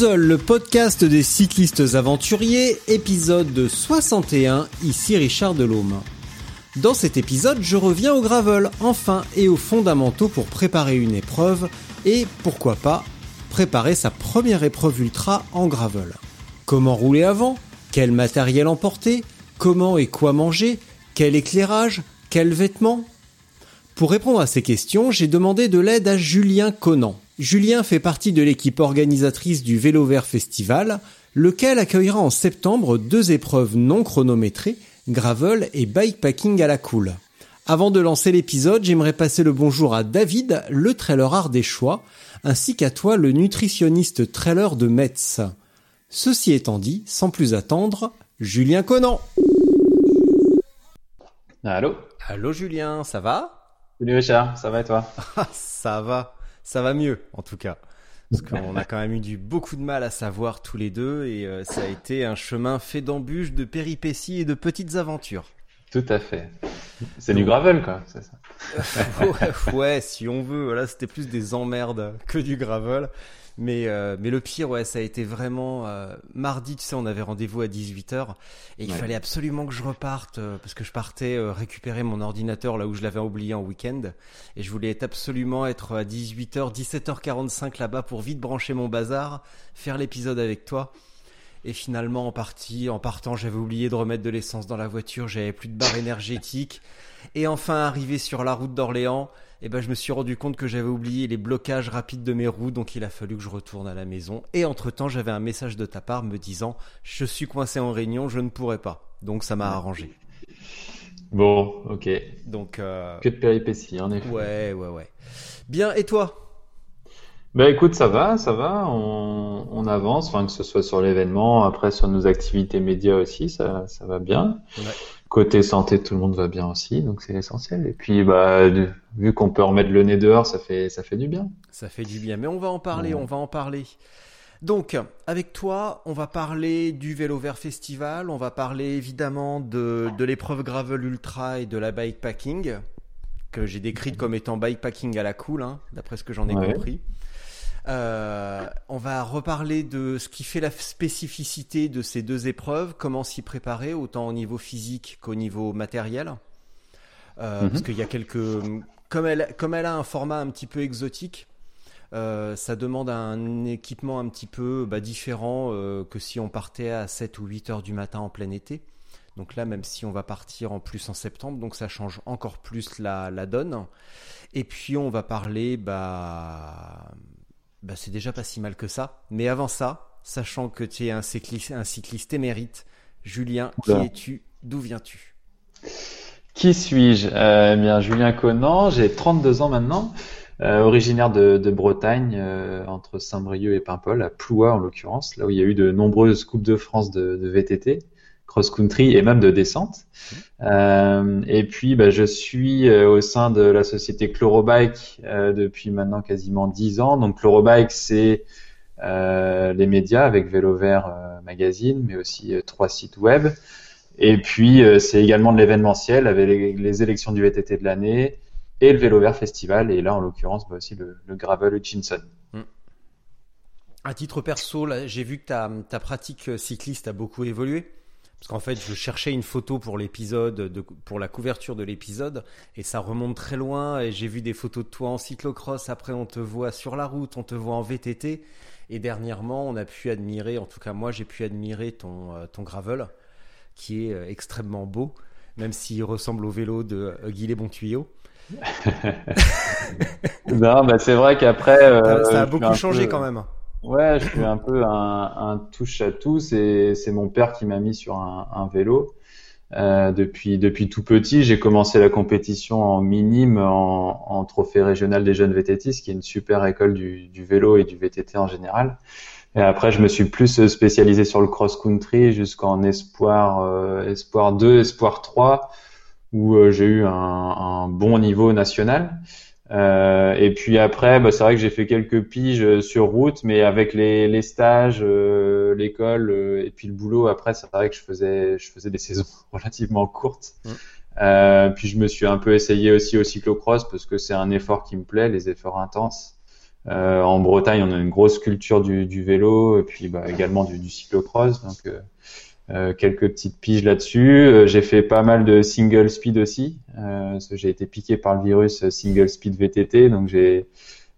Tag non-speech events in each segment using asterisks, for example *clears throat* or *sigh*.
le podcast des cyclistes aventuriers, épisode 61, ici Richard Delhomme. Dans cet épisode, je reviens au gravel, enfin, et aux fondamentaux pour préparer une épreuve, et pourquoi pas, préparer sa première épreuve ultra en gravel. Comment rouler avant? Quel matériel emporter? Comment et quoi manger? Quel éclairage? Quels vêtements Pour répondre à ces questions, j'ai demandé de l'aide à Julien Conan. Julien fait partie de l'équipe organisatrice du Vélo Vert Festival, lequel accueillera en septembre deux épreuves non chronométrées, gravel et bikepacking à la cool. Avant de lancer l'épisode, j'aimerais passer le bonjour à David, le trailer ardéchois, ainsi qu'à toi, le nutritionniste trailer de Metz. Ceci étant dit, sans plus attendre, Julien Conan. Allô? Allô Julien, ça va? Salut Richard, ça va et toi? Ah, Ça va, ça va mieux en tout cas. Parce qu'on a quand même eu du beaucoup de mal à savoir tous les deux et euh, ça a été un chemin fait d'embûches, de péripéties et de petites aventures. Tout à fait. C'est du gravel quoi, c'est ça. *laughs* ouais, ouais, si on veut, voilà, c'était plus des emmerdes que du gravel. Mais, euh, mais le pire, ouais, ça a été vraiment euh, mardi, tu sais, on avait rendez-vous à 18h et il Ouais. fallait absolument que je reparte euh, parce que je partais récupérer mon ordinateur là où je l'avais oublié en week-end et je voulais absolument être à 18h, 17h45 là-bas pour vite brancher mon bazar, faire l'épisode avec toi. Et finalement, en partie, en partant, j'avais oublié de remettre de l'essence dans la voiture, j'avais plus de barre énergétique. Et enfin, arrivé sur la route d'Orléans, eh ben, je me suis rendu compte que j'avais oublié les blocages rapides de mes roues, donc il a fallu que je retourne à la maison. Et entre-temps, j'avais un message de ta part me disant, je suis coincé en réunion, je ne pourrai pas. Donc ça m'a arrangé. Bon, ok. Donc, euh, Que de péripéties en effet. ouais, ouais, ouais. Bien, et toi? Bah écoute, ça va, ça va, on, on avance, enfin que ce soit sur l'événement, après sur nos activités médias aussi, ça, ça va bien. Ouais. Côté santé, tout le monde va bien aussi, donc c'est l'essentiel. Et puis bah vu qu'on peut remettre le nez dehors, ça fait ça fait du bien. Ça fait du bien, mais on va en parler, Ouais. on va en parler. Donc, avec toi, on va parler du Vélo Vert Festival, on va parler évidemment de, de l'épreuve Gravel Ultra et de la bikepacking, que j'ai décrite comme étant bikepacking à la cool, hein, d'après ce que j'en ai Ouais. compris. Euh, on va reparler de ce qui fait la spécificité de ces deux épreuves, comment s'y préparer, autant au niveau physique qu'au niveau matériel. Euh, Mhm. Parce qu'il y a quelques... Comme elle, comme elle a un format un petit peu exotique, euh, ça demande un équipement un petit peu bah, différent que si on partait à 7 ou 8 heures du matin en plein été. Donc là, même si on va partir en plus en septembre, donc ça change encore plus la, la donne. Et puis on va parler, bah, bah c'est déjà pas si mal que ça. Mais avant ça, sachant que tu es un cycliste, un cycliste émérite, Julien, qui es-tu? D'où viens-tu? Qui suis-je? Euh, eh bien, Julien Conan, j'ai 32 ans maintenant, euh, originaire de, de Bretagne, euh, entre Saint-Brieuc et Paimpol, à Ploua en l'occurrence, là où il y a eu de nombreuses Coupes de France de, de VTT, cross-country et même de descente. Euh, et puis, bah, je suis euh, au sein de la société Chlorobike euh, depuis maintenant quasiment 10 ans. Donc, Chlorobike, c'est les médias avec Vélo Vert Magazine, mais aussi trois sites web. Et puis, c'est également de l'événementiel avec les, élections du VTT de l'année et le Vélo Vert Festival. Et là, en l'occurrence, bah, aussi le, le Gravel Hutchinson. À titre perso, j'ai vu que ta pratique cycliste a beaucoup évolué. Parce qu'en fait, je cherchais une photo pour l'épisode, de- pour la couverture de l'épisode, et ça remonte très loin. Et j'ai vu des photos de toi en cyclocross. Après, on te voit sur la route, on te voit en VTT. Et dernièrement, on a pu admirer, en tout cas moi, j'ai pu admirer ton, euh, ton gravel, qui est euh, extrêmement beau, même s'il ressemble au vélo de euh, Guy Tuyaux. *laughs* Non, bah, c'est vrai qu'après, euh, ça a beaucoup changé peu- quand même. Ouais, je suis un peu un, un touche à tout. C'est, mon père qui m'a mis sur un, un vélo. Euh, depuis, depuis tout petit, j'ai commencé la compétition en minime, en, en trophée régional des jeunes VTTistes, qui est une super école du, du vélo et du VTT en général. Et après, je me suis plus spécialisé sur le cross-country jusqu'en espoir, euh, espoir 2, espoir 3, où euh, j'ai eu un, un bon niveau national. Euh, et puis après, bah, c'est vrai que j'ai fait quelques piges sur route, mais avec les, les stages, euh, l'école euh, et puis le boulot, après, c'est vrai que je faisais, je faisais des *laughs* saisons relativement courtes. Mmh. Euh, puis je me suis un peu essayé aussi au cyclocross parce que c'est un effort qui me plaît, les efforts intenses. Euh, en Bretagne, on a une grosse culture du, du vélo et puis bah, également du, du cyclocross. Donc euh, quelques petites piges là-dessus. j'ai fait pas mal de single speed aussi. j'ai été piqué par le virus single speed VTT, donc j'ai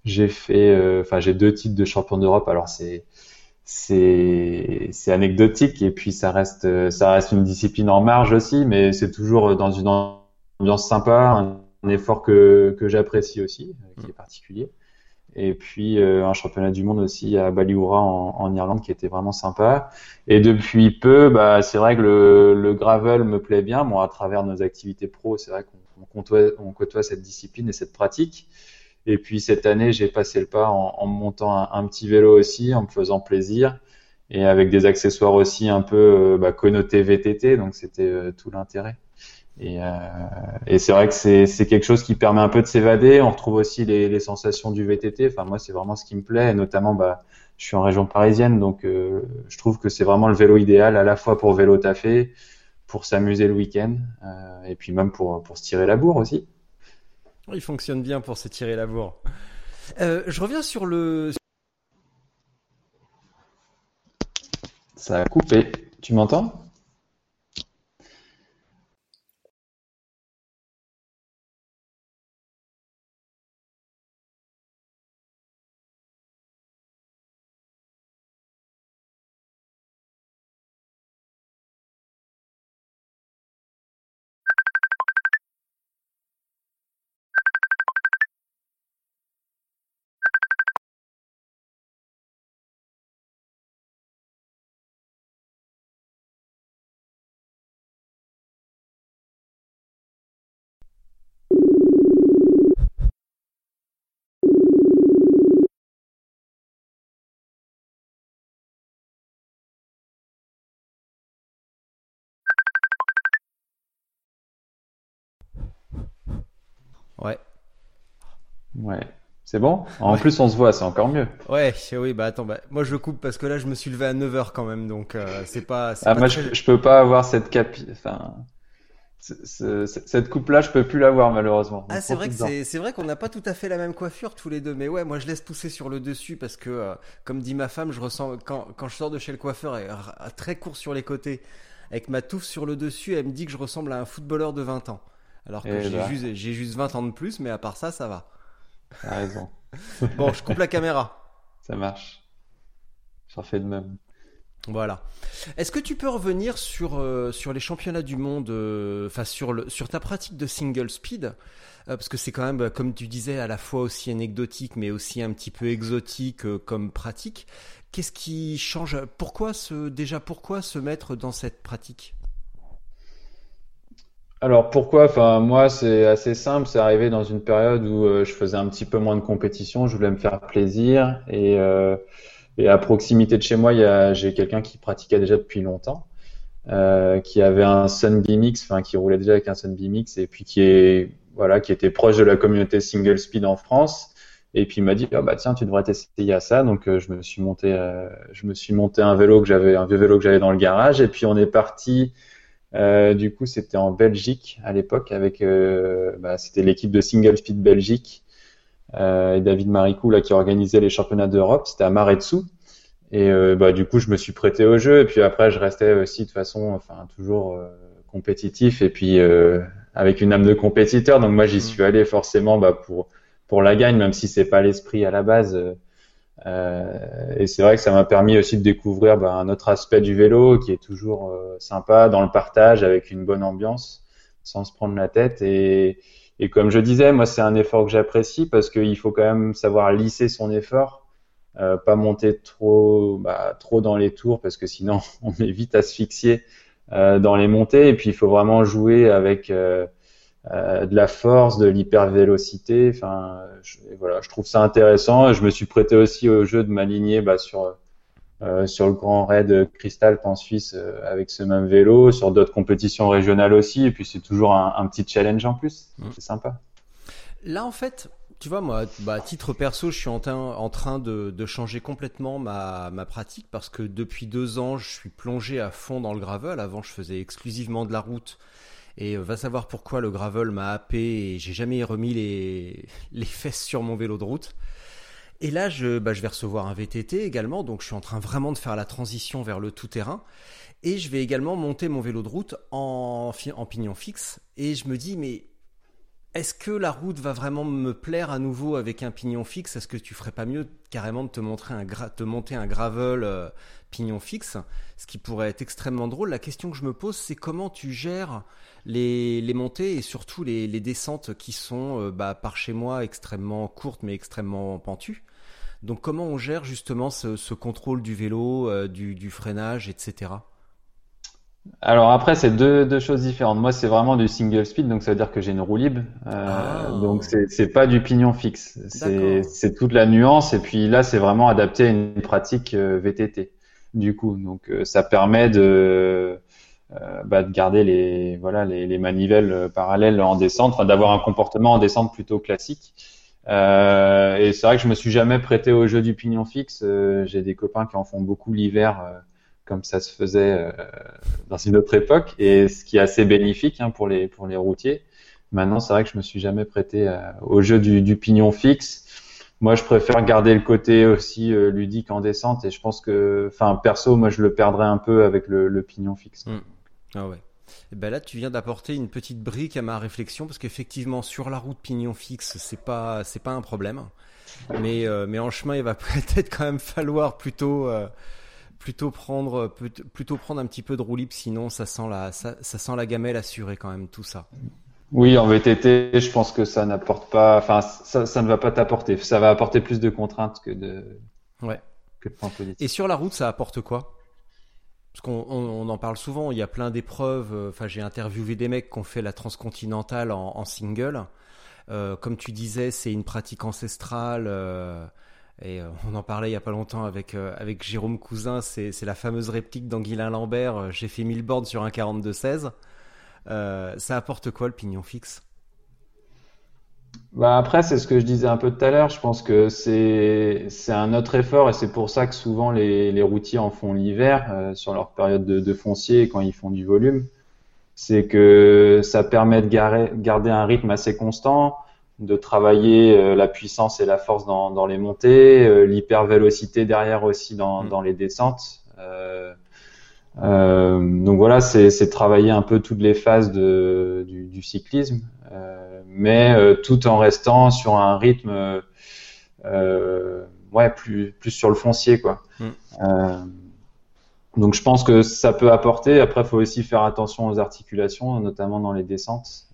j'ai fait, enfin j'ai deux titres de champion d'Europe. Alors c'est c'est c'est anecdotique et puis ça reste ça reste une discipline en marge aussi mais c'est toujours dans une ambiance sympa un, effort que que j'apprécie aussi qui est particulier et puis euh, un championnat du monde aussi à Baliura en, en, Irlande qui était vraiment sympa. Et depuis peu bah c'est vrai que le, le gravel me plaît bien. Moi à travers nos activités pro c'est vrai qu'on côtoie, on côtoie cette discipline et cette pratique. Et puis cette année, j'ai passé le pas en, en montant un, petit vélo aussi, en me faisant plaisir. Et avec des accessoires aussi un peu euh, bah, connotés VTT, donc c'était euh, tout l'intérêt. Et, euh, et c'est vrai que c'est, quelque chose qui permet un peu de s'évader. On retrouve aussi les, les sensations du VTT. Enfin moi, c'est vraiment ce qui me plaît, et notamment bah, je suis en région parisienne, donc euh, je trouve que c'est vraiment le vélo idéal à la fois pour vélo taffer, pour s'amuser le week-end, et puis même pour, pour se tirer la bourre aussi. Il fonctionne bien pour se tirer la bourre. Euh, je reviens sur le. Ça a coupé. Tu m'entends? Ouais. Ouais. C'est bon? En plus, on se voit, c'est encore mieux. Ouais, oui, bah attends, bah, moi je coupe parce que là je me suis levé à 9h quand même, donc euh, c'est pas. Ah, moi je, je, peux pas avoir cette capi. Enfin. cette coupe-là, je peux plus l'avoir malheureusement. Ah, c'est vrai que c'est vrai qu'on n'a pas tout à fait la même coiffure tous les deux, mais ouais, moi je laisse pousser sur le dessus parce que, euh, comme dit ma femme, je ressens quand, quand je sors de chez le coiffeur et très court sur les côtés, avec ma touffe sur le dessus, elle me dit que je ressemble à un footballeur de 20 ans. Alors que j'ai bah. juste, juste 20 ans de plus, mais à part ça, ça va. T'as raison. *laughs* bon, je coupe la caméra. Ça marche. J'en fais de même. Voilà. Est-ce que tu peux revenir sur, euh, sur les championnats du monde, euh, enfin sur, le, sur ta pratique de single speed? Euh, Parce que c'est quand même, comme tu disais, à la fois aussi anecdotique, mais aussi un petit peu exotique comme pratique. Qu'est-ce qui change? Pourquoi se, déjà, pourquoi se mettre dans cette pratique? Alors pourquoi? Enfin moi c'est assez simple, c'est arrivé dans une période où euh, je faisais un petit peu moins de compétition, je voulais me faire plaisir. Et, euh, et à proximité de chez moi, j'ai quelqu'un qui pratiquait déjà depuis longtemps, euh, qui avait un Sun BMX, enfin qui roulait déjà avec un Sun BMX et puis qui est voilà qui était proche de la communauté single speed en France. Et puis il m'a dit ah bah tiens tu devrais t'essayer à ça. Donc je me suis monté je me suis monté un vélo que j'avais un vieux vélo que j'avais dans le garage. Et puis on est parti euh, du coup, c'était en Belgique à l'époque avec, euh, bah, c'était l'équipe de Single Speed Belgique euh, et David Maricou là qui organisait les championnats d'Europe. C'était à Maretsu. Et bah, du coup, je me suis prêté au jeu. Et puis après, je restais aussi de façon, enfin, toujours compétitif et puis avec une âme de compétiteur. Donc moi, j'y mmh. suis allé forcément bah, pour pour la gagne, même si c'est pas l'esprit à la base. Euh, et c'est vrai que ça m'a permis aussi de découvrir bah, un autre aspect du vélo qui est toujours euh, sympa dans le partage avec une bonne ambiance sans se prendre la tête. Et, et comme je disais, moi c'est un effort que j'apprécie parce qu'il faut quand même savoir lisser son effort, euh, pas monter trop, bah, trop dans les tours parce que sinon *laughs* on est vite asphyxié euh, dans les montées. Et puis il faut vraiment jouer avec euh, euh, de la force, de l'hypervélocité. Enfin, je, voilà, je trouve ça intéressant. Je me suis prêté aussi au jeu de m'aligner bah, sur euh, sur le Grand Raid Cristal en Suisse euh, avec ce même vélo, sur d'autres compétitions régionales aussi. Et puis c'est toujours un, un, petit challenge en plus. Mmh. C'est sympa. Là, en fait, tu vois, moi, bah, à titre perso, je suis en, en train de, de, changer complètement ma, ma pratique parce que depuis deux ans, je suis plongé à fond dans le gravel. Avant, je faisais exclusivement de la route. Et euh, va savoir pourquoi le gravel m'a happé et j'ai jamais remis les, *laughs* les fesses sur mon vélo de route. Et là, je, bah, je vais recevoir un VTT également, donc je suis en train vraiment de faire la transition vers le tout-terrain. Et je vais également monter mon vélo de route en, en pignon fixe. Et je me dis, mais est-ce que la route va vraiment me plaire à nouveau avec un pignon fixe? Est-ce que tu ferais pas mieux carrément de te, monter un gravel euh, pignon fixe? Ce qui pourrait être extrêmement drôle. La question que je me pose, c'est comment tu gères les, montées et surtout les, descentes qui sont euh, bah, par chez moi extrêmement courtes mais extrêmement pentues. Donc comment on gère justement ce, contrôle du vélo, euh, du freinage, etc. Alors après, c'est deux, deux, choses différentes. Moi, c'est vraiment du single speed, donc ça veut dire que j'ai une roue libre. Euh, ah. Donc c'est pas du pignon fixe. C'est toute la nuance. Et puis là, c'est vraiment adapté à une pratique euh, VTT. Du coup, donc euh, ça permet de euh, bah, de garder les voilà les, les manivelles parallèles en descente, d'avoir un comportement en descente plutôt classique. Euh, et c'est vrai que je me suis jamais prêté au jeu du pignon fixe. j'ai des copains qui en font beaucoup l'hiver comme ça se faisait euh, dans une autre époque, et ce qui est assez bénéfique hein, pour les pour les routiers. Maintenant, c'est vrai que je me suis jamais prêté euh, au jeu du, du, pignon fixe. Moi, je préfère garder le côté aussi euh, ludique en descente, et je pense que, enfin, perso, moi, je le perdrais un peu avec le, le pignon fixe. Mmh. Ah ouais. Et eh ben là, tu viens d'apporter une petite brique à ma réflexion parce qu'effectivement, sur la route pignon fixe, c'est pas c'est pas un problème, mais mais en chemin, il va *laughs* peut-être quand même falloir plutôt plutôt prendre plutôt prendre un petit peu de roue libre sinon ça sent la ça, sent la gamelle assurée quand même tout ça. Oui, en VTT, je pense que ça n'apporte pas enfin ça, ça ne va pas t'apporter, ça va apporter plus de contraintes que de Ouais. Que de Et sur la route, ça apporte quoi? Parce qu'on on, en parle souvent, il y a plein d'épreuves. Euh, enfin, j'ai interviewé des mecs qui ont fait la transcontinentale en, en single. Euh, comme tu disais, c'est une pratique ancestrale. Euh, et euh, on en parlait il y a pas longtemps avec euh, avec Jérôme Cousin, c'est la fameuse réplique d'Anguilin Lambert. Euh, j'ai fait 1000 bornes sur un 42 16. ça apporte quoi le pignon fixe? Bah après, c'est ce que je disais un peu tout à l'heure. Je pense que c'est un autre effort et c'est pour ça que souvent les, routiers en font l'hiver sur leur période de, de, foncier quand ils font du volume. C'est que ça permet de garder un rythme assez constant de travailler euh, la puissance et la force dans, dans les montées, euh, l'hypervélocité derrière aussi dans, mm. dans les descentes. Euh, donc voilà, c'est travailler un peu toutes les phases de, du, du cyclisme, mais tout en restant sur un rythme ouais plus plus sur le foncier quoi. Mm. donc je pense que ça peut apporter. Après, il faut aussi faire attention aux articulations, notamment dans les descentes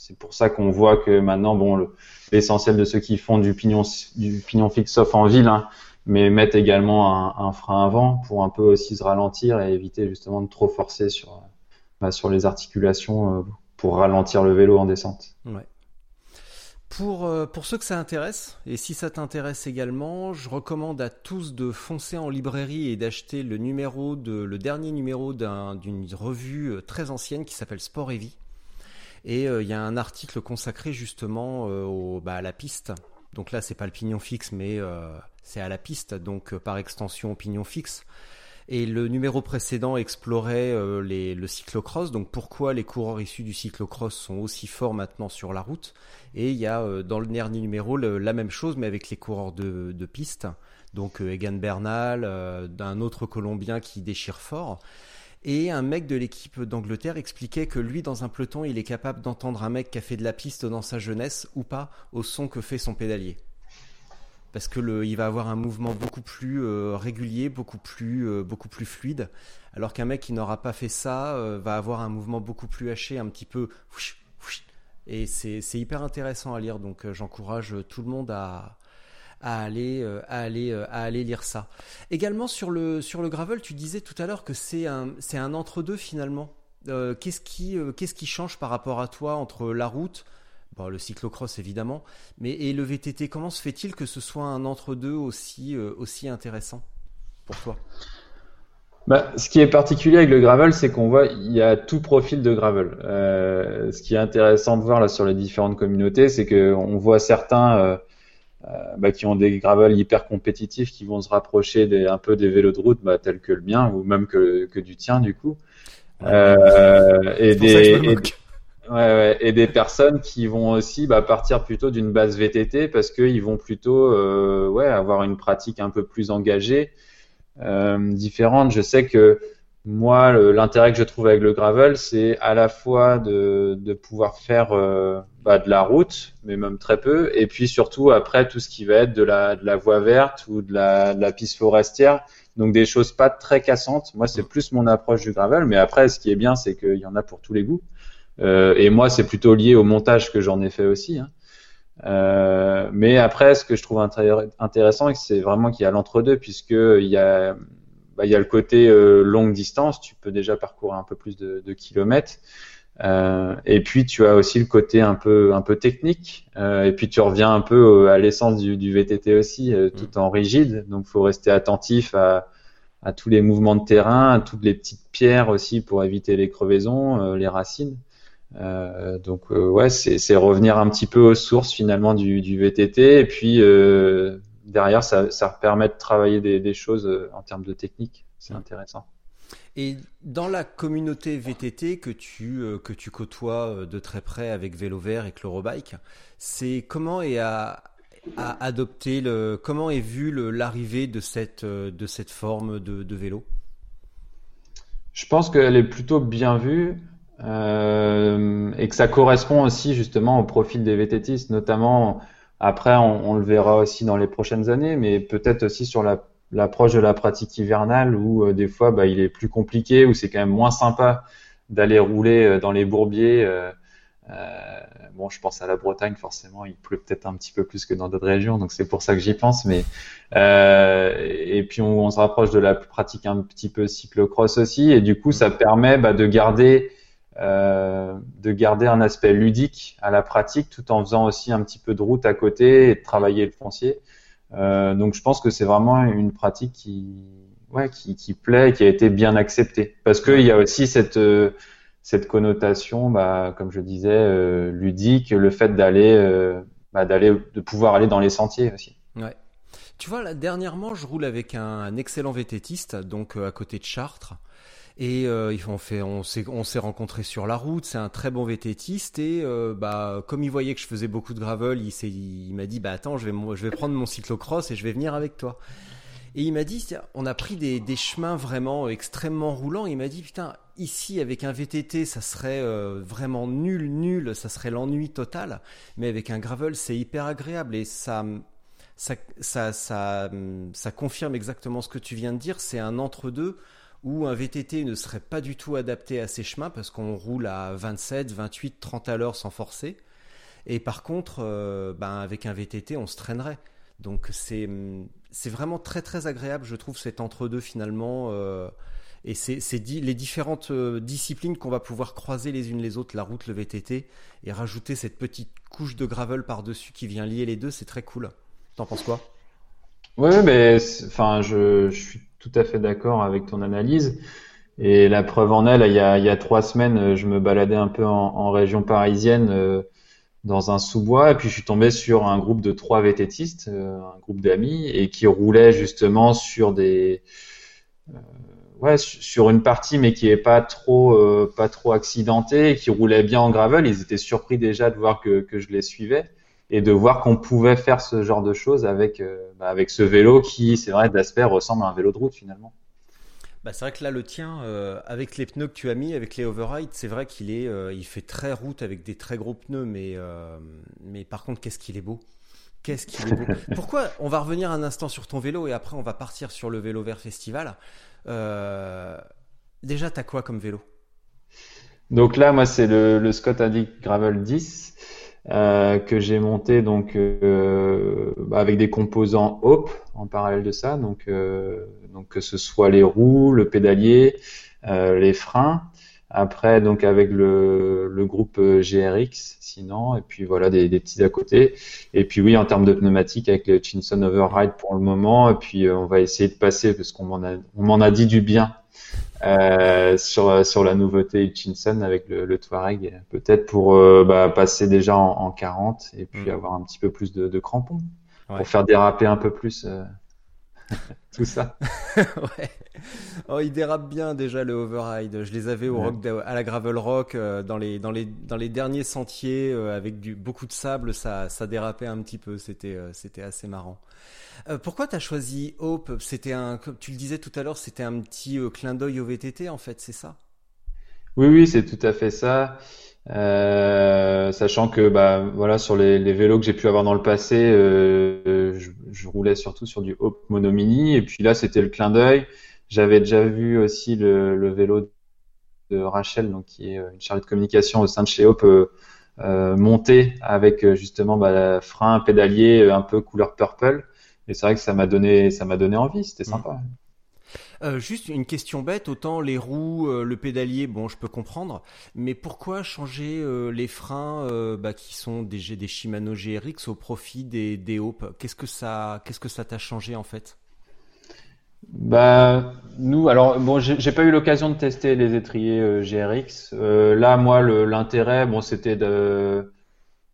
c'est pour ça qu'on voit que maintenant, bon, l'essentiel de ceux qui font du pignon, du pignon fixe, sauf en ville, hein, mais mettent également un, frein avant pour un peu aussi se ralentir et éviter justement de trop forcer sur, bah, sur les articulations euh, pour ralentir le vélo en descente. Pour, euh, pour ceux que ça intéresse, et si ça t'intéresse également, je recommande à tous de foncer en librairie et d'acheter le numéro de, le dernier numéro d'une revue euh, très ancienne qui s'appelle Sport et Vie et euh, il y a un article consacré justement euh, au, bah, à la piste. Donc là, c'est pas le pignon fixe, mais euh, c'est à la piste, donc par extension pignon fixe. Et le numéro précédent explorait les, le cyclocross, donc pourquoi les coureurs issus du cyclocross sont aussi forts maintenant sur la route? Et il y a dans le dernier numéro la même chose, mais avec les coureurs de, de piste, donc Egan Bernal, d'un autre Colombien qui déchire fort. Et un mec de l'équipe d'Angleterre expliquait que lui, dans un peloton, il est capable d'entendre un mec qui a fait de la piste dans sa jeunesse ou pas au son que fait son pédalier. Parce que il va avoir un mouvement beaucoup plus euh, régulier, beaucoup plus, euh, beaucoup plus fluide, alors qu'un mec qui n'aura pas fait ça euh, va avoir un mouvement beaucoup plus haché, un petit peu. Et c'est hyper intéressant à lire, donc j'encourage tout le monde à, à aller, euh, à aller, euh, à aller lire ça. Également sur le sur le gravel, tu disais tout à l'heure que c'est un c'est un entre deux finalement. Euh, qu'est-ce qui qu'est-ce qui change par rapport à toi entre la route, bon, le cyclocross évidemment, mais et le VTT Comment se fait-il que ce soit un entre deux aussi aussi intéressant pour toi? Bah, ce qui est particulier avec le gravel, c'est qu'on voit il y a tout profil de gravel. Ce qui est intéressant de voir là sur les différentes communautés, c'est qu'on voit certains euh, bah, qui ont des gravel hyper compétitifs, qui vont se rapprocher des, un peu des vélos de route, bah, tels que le mien ou même que, que du tien du coup. Euh, et des et, ouais, ouais, et des personnes qui vont aussi bah, partir plutôt d'une base VTT parce qu'ils vont plutôt euh, ouais avoir une pratique un peu plus engagée euh, différentes. Je sais que moi, l'intérêt que je trouve avec le gravel, c'est à la fois de, de pouvoir faire euh, bah, de la route, mais même très peu, et puis surtout après tout ce qui va être de la, de la voie verte ou de la, de la piste forestière, donc des choses pas très cassantes. Moi, c'est plus mon approche du gravel, mais après, ce qui est bien, c'est qu'il y en a pour tous les goûts. Euh, et moi, c'est plutôt lié au montage que j'en ai fait aussi. Hein. Euh, mais après, ce que je trouve intéressant, c'est vraiment qu'il y a l'entre-deux, puisqu'il y a, bah, il y a le côté euh, longue distance, tu peux déjà parcourir un peu plus de, de kilomètres. Euh, et puis tu as aussi le côté un peu un peu technique. Euh, et puis tu reviens un peu à l'essence du, du, VTT aussi, euh, tout en rigide. Donc faut rester attentif à, à tous les mouvements de terrain, à toutes les petites pierres aussi pour éviter les crevaisons, les racines. Donc ouais, c'est revenir un petit peu aux sources finalement du, du VTT et puis derrière ça, ça permet de travailler des, des choses en termes de technique. C'est intéressant. Et dans la communauté VTT que tu que tu côtoies de très près avec Vélo Vert et Chlorobike, c'est comment est à, à adopter le comment est vue l'arrivée de cette de cette forme de, de vélo? Je pense qu'elle est plutôt bien vue. Euh, et que ça correspond aussi justement au profil des VTTistes, notamment après on, on, le verra aussi dans les prochaines années, mais peut-être aussi sur l'approche de la pratique hivernale où euh, des fois bah, il est plus compliqué, où c'est quand même moins sympa d'aller rouler euh, dans les bourbiers. Euh, euh, bon, je pense à la Bretagne, forcément, il pleut peut-être un petit peu plus que dans d'autres régions, donc c'est pour ça que j'y pense. Mais et puis on, on, se rapproche de la pratique un petit peu cyclocross aussi, et du coup ça permet bah, de garder euh, de garder un aspect ludique à la pratique tout en faisant aussi un petit peu de route à côté et de travailler le foncier. Euh, donc je pense que c'est vraiment une pratique qui, ouais, qui, plaît et qui a été bien acceptée. Parce qu'il y a aussi cette, euh, cette connotation, bah, comme je disais, ludique, le fait d'aller, bah, d'aller, de pouvoir aller dans les sentiers aussi. Ouais. Tu vois, dernièrement, je roule avec un excellent vététiste, donc à côté de Chartres. Et euh, on fait, on s'est, on s'est rencontrés sur la route. C'est un très bon vététiste et euh, bah comme il voyait que je faisais beaucoup de gravel, il m'a dit bah attends, je vais, je vais prendre mon cyclocross et je vais venir avec toi. Et il m'a dit, on a pris des, chemins vraiment extrêmement roulants. Il m'a dit putain, ici avec un VTT, ça serait euh, vraiment nul, nul, ça serait l'ennui total. Mais avec un gravel, c'est hyper agréable et ça, ça, ça, ça, confirme exactement ce que tu viens de dire. C'est un entre deux où un VTT ne serait pas du tout adapté à ces chemins parce qu'on roule à 27, 28, 30 à l'heure sans forcer. Et par contre, euh, ben avec un VTT, on se traînerait. Donc c'est c'est vraiment très très agréable, je trouve, cet entre-deux finalement. Euh, et c'est les différentes euh, disciplines qu'on va pouvoir croiser les unes les autres, la route, le VTT, et rajouter cette petite couche de gravel par-dessus qui vient lier les deux, c'est très cool. T'en penses quoi? Oui, mais enfin, je, je suis tout à fait d'accord avec ton analyse. Et la preuve en est, là, il y a, il y a trois semaines, je me baladais un peu en, en région parisienne euh, dans un sous-bois, et puis je suis tombé sur un groupe de trois vététistes, euh, un groupe d'amis, et qui roulaient justement sur des, euh, ouais, sur une partie, mais qui est pas trop, euh, pas trop accidentée, qui roulaient bien en gravel. Ils étaient surpris déjà de voir que, que je les suivais et de voir qu'on pouvait faire ce genre de choses avec, euh, bah, avec ce vélo qui, c'est vrai, d'aspect ressemble à un vélo de route finalement. Bah, c'est vrai que là, le tien, euh, avec les pneus que tu as mis, avec les override, c'est vrai qu'il est, euh, il fait très route avec des très gros pneus, mais, euh, mais par contre, qu'est-ce qu'il est beau Qu'est-ce qu'il est beau *laughs* Pourquoi On va revenir un instant sur ton vélo et après on va partir sur le vélo vert festival. Déjà, t'as quoi comme vélo? Donc là, moi, c'est le, le Scott Addict Gravel 10. Euh, que j'ai monté donc euh, avec des composants Hope en parallèle de ça, donc euh, donc que ce soit les roues, le pédalier, euh, les freins. Après donc avec le, le groupe GRX sinon et puis voilà des, des, petits à côté et puis oui en termes de pneumatiques avec le Chinson Override pour le moment et puis on va essayer de passer parce qu'on m'en a on m'en a dit du bien euh, sur sur la nouveauté Hutchinson avec le, le Touareg, peut-être pour bah, passer déjà en, 40 et puis mm. avoir un petit peu plus de, de crampons pour faire déraper un peu plus *laughs* tout ça. *laughs* ouais. Oh, il dérape bien déjà le override. Je les avais au rock à la gravel rock euh, dans les dans les dans les derniers sentiers euh, avec du beaucoup de sable, ça ça dérapait un petit peu. C'était euh, c'était assez marrant. Pourquoi t'as choisi Hope? C'était un comme tu le disais tout à l'heure, c'était un petit clin d'œil au VTT en fait, c'est ça? Oui oui, c'est tout à fait ça. Euh, sachant que bah voilà sur les, vélos que j'ai pu avoir dans le passé, euh, je, roulais surtout sur du Hope Monomini et puis là c'était le clin d'œil. J'avais déjà vu aussi le, vélo de Rachel, donc qui est une chargée de communication au sein de chez Hope, euh, euh monté avec justement bah, frein pédalier un peu couleur purple. Et c'est vrai que ça m'a donné ça m'a donné envie, c'était mmh. sympa. Euh, juste une question bête, autant les roues, euh, le pédalier, bon, je peux comprendre, mais pourquoi changer euh, les freins bah, qui sont des, des Shimano GRX au profit des, des Hope Qu'est-ce que ça, qu'est-ce que ça t'a changé en fait? Bah nous, alors bon, j'ai pas eu l'occasion de tester les étriers GRX. là, moi, l'intérêt, bon, c'était de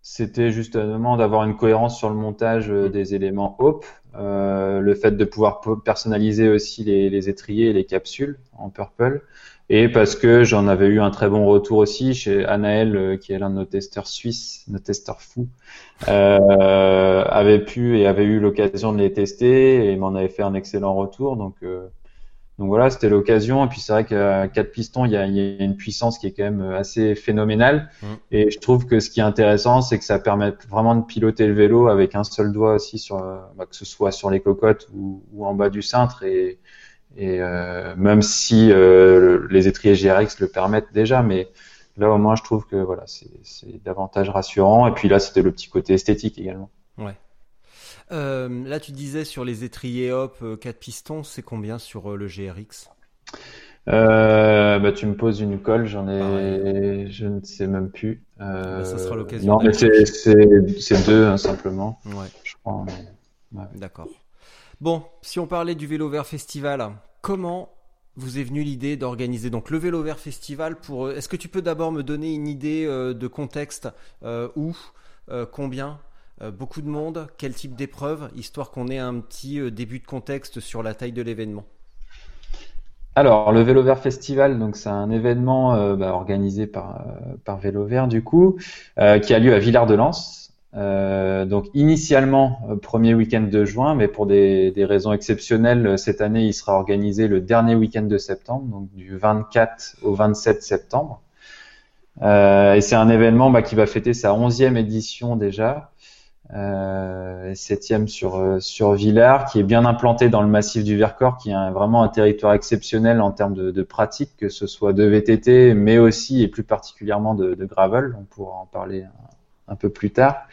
c'était justement d'avoir une cohérence sur le montage euh, des éléments Hope, euh, le fait de pouvoir personnaliser aussi les, étriers et les capsules en purple, et parce que j'en avais eu un très bon retour aussi chez Anaël, euh, qui est l'un de nos testeurs suisses, nos testeurs fous, euh, avait pu et avait eu l'occasion de les tester et m'en avait fait un excellent retour, donc donc voilà, c'était l'occasion. Et puis c'est vrai qu'à quatre pistons, il y, a, une puissance qui est quand même assez phénoménale. Mm. Et je trouve que ce qui est intéressant, c'est que ça permet vraiment de piloter le vélo avec un seul doigt aussi, sur, bah, que ce soit sur les cocottes ou, en bas du cintre. Et, et euh, même si euh, les étriers GRX le permettent déjà, mais là au moins je trouve que voilà, c'est davantage rassurant. Et puis là, c'était le petit côté esthétique également. Ouais. Euh, là, tu disais sur les étriers Hop 4 euh, pistons, c'est combien sur euh, le GRX euh, bah, tu me poses une colle, j'en ai, je ne sais même plus. Euh, bah, ça sera l'occasion. Non, mais c'est deux hein, simplement. Ouais. Je crois. Ouais. D'accord. Bon, si on parlait du vélo vert festival, comment vous est venue l'idée d'organiser donc le vélo vert festival pour Est-ce que tu peux d'abord me donner une idée de contexte où, combien? Beaucoup de monde, quel type d'épreuve, histoire qu'on ait un petit euh, début de contexte sur la taille de l'événement alors, le Vélo Vert Festival, donc c'est un événement euh, bah, organisé par, par Vélo Vert du coup, qui a lieu à Villard-de-Lans. donc initialement premier week-end de juin, mais pour des, raisons exceptionnelles, cette année il sera organisé le dernier week-end de septembre, donc du 24 au 27 septembre. et c'est un événement bah, qui va fêter sa onzième édition déjà euh, septième sur euh, sur Villars, qui est bien implanté dans le massif du Vercors, qui est vraiment un territoire exceptionnel en termes de, de, pratique, que ce soit de VTT, mais aussi et plus particulièrement de, de gravel. On pourra en parler un, peu plus tard.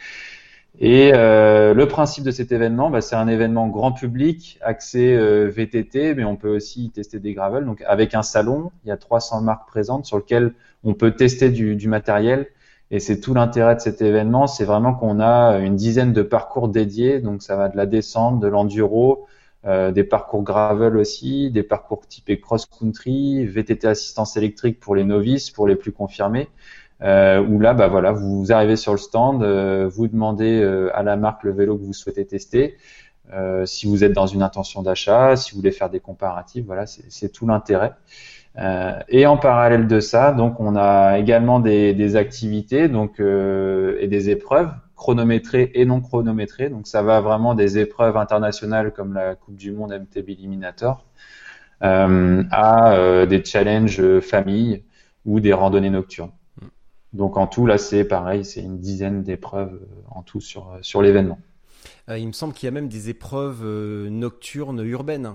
Et euh, le principe de cet événement, bah, c'est un événement grand public, axé VTT, mais on peut aussi tester des gravel. Donc avec un salon, il y a 300 marques présentes sur lequel on peut tester du matériel et c'est tout l'intérêt de cet événement, c'est vraiment qu'on a une dizaine de parcours dédiés. Donc ça va de la descente, de l'enduro, euh, des parcours gravel aussi, des parcours typés cross-country, VTT assistance électrique pour les novices, pour les plus confirmés. Euh, où là, bah voilà, vous arrivez sur le stand, euh, vous demandez euh, à la marque le vélo que vous souhaitez tester. Euh, si vous êtes dans une intention d'achat, si vous voulez faire des comparatifs, voilà, c'est tout l'intérêt. Euh, et en parallèle de ça, donc on a également des, des activités donc euh, et des épreuves chronométrées et non chronométrées. Donc ça va vraiment des épreuves internationales comme la Coupe du Monde MTB Eliminator euh, à euh, des challenges famille ou des randonnées nocturnes. Donc en tout là c'est pareil, c'est une dizaine d'épreuves en tout sur sur l'événement. il me semble qu'il y a même des épreuves nocturnes urbaines.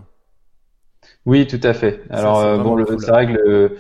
Oui, tout à fait. Alors euh, bon, c'est vrai que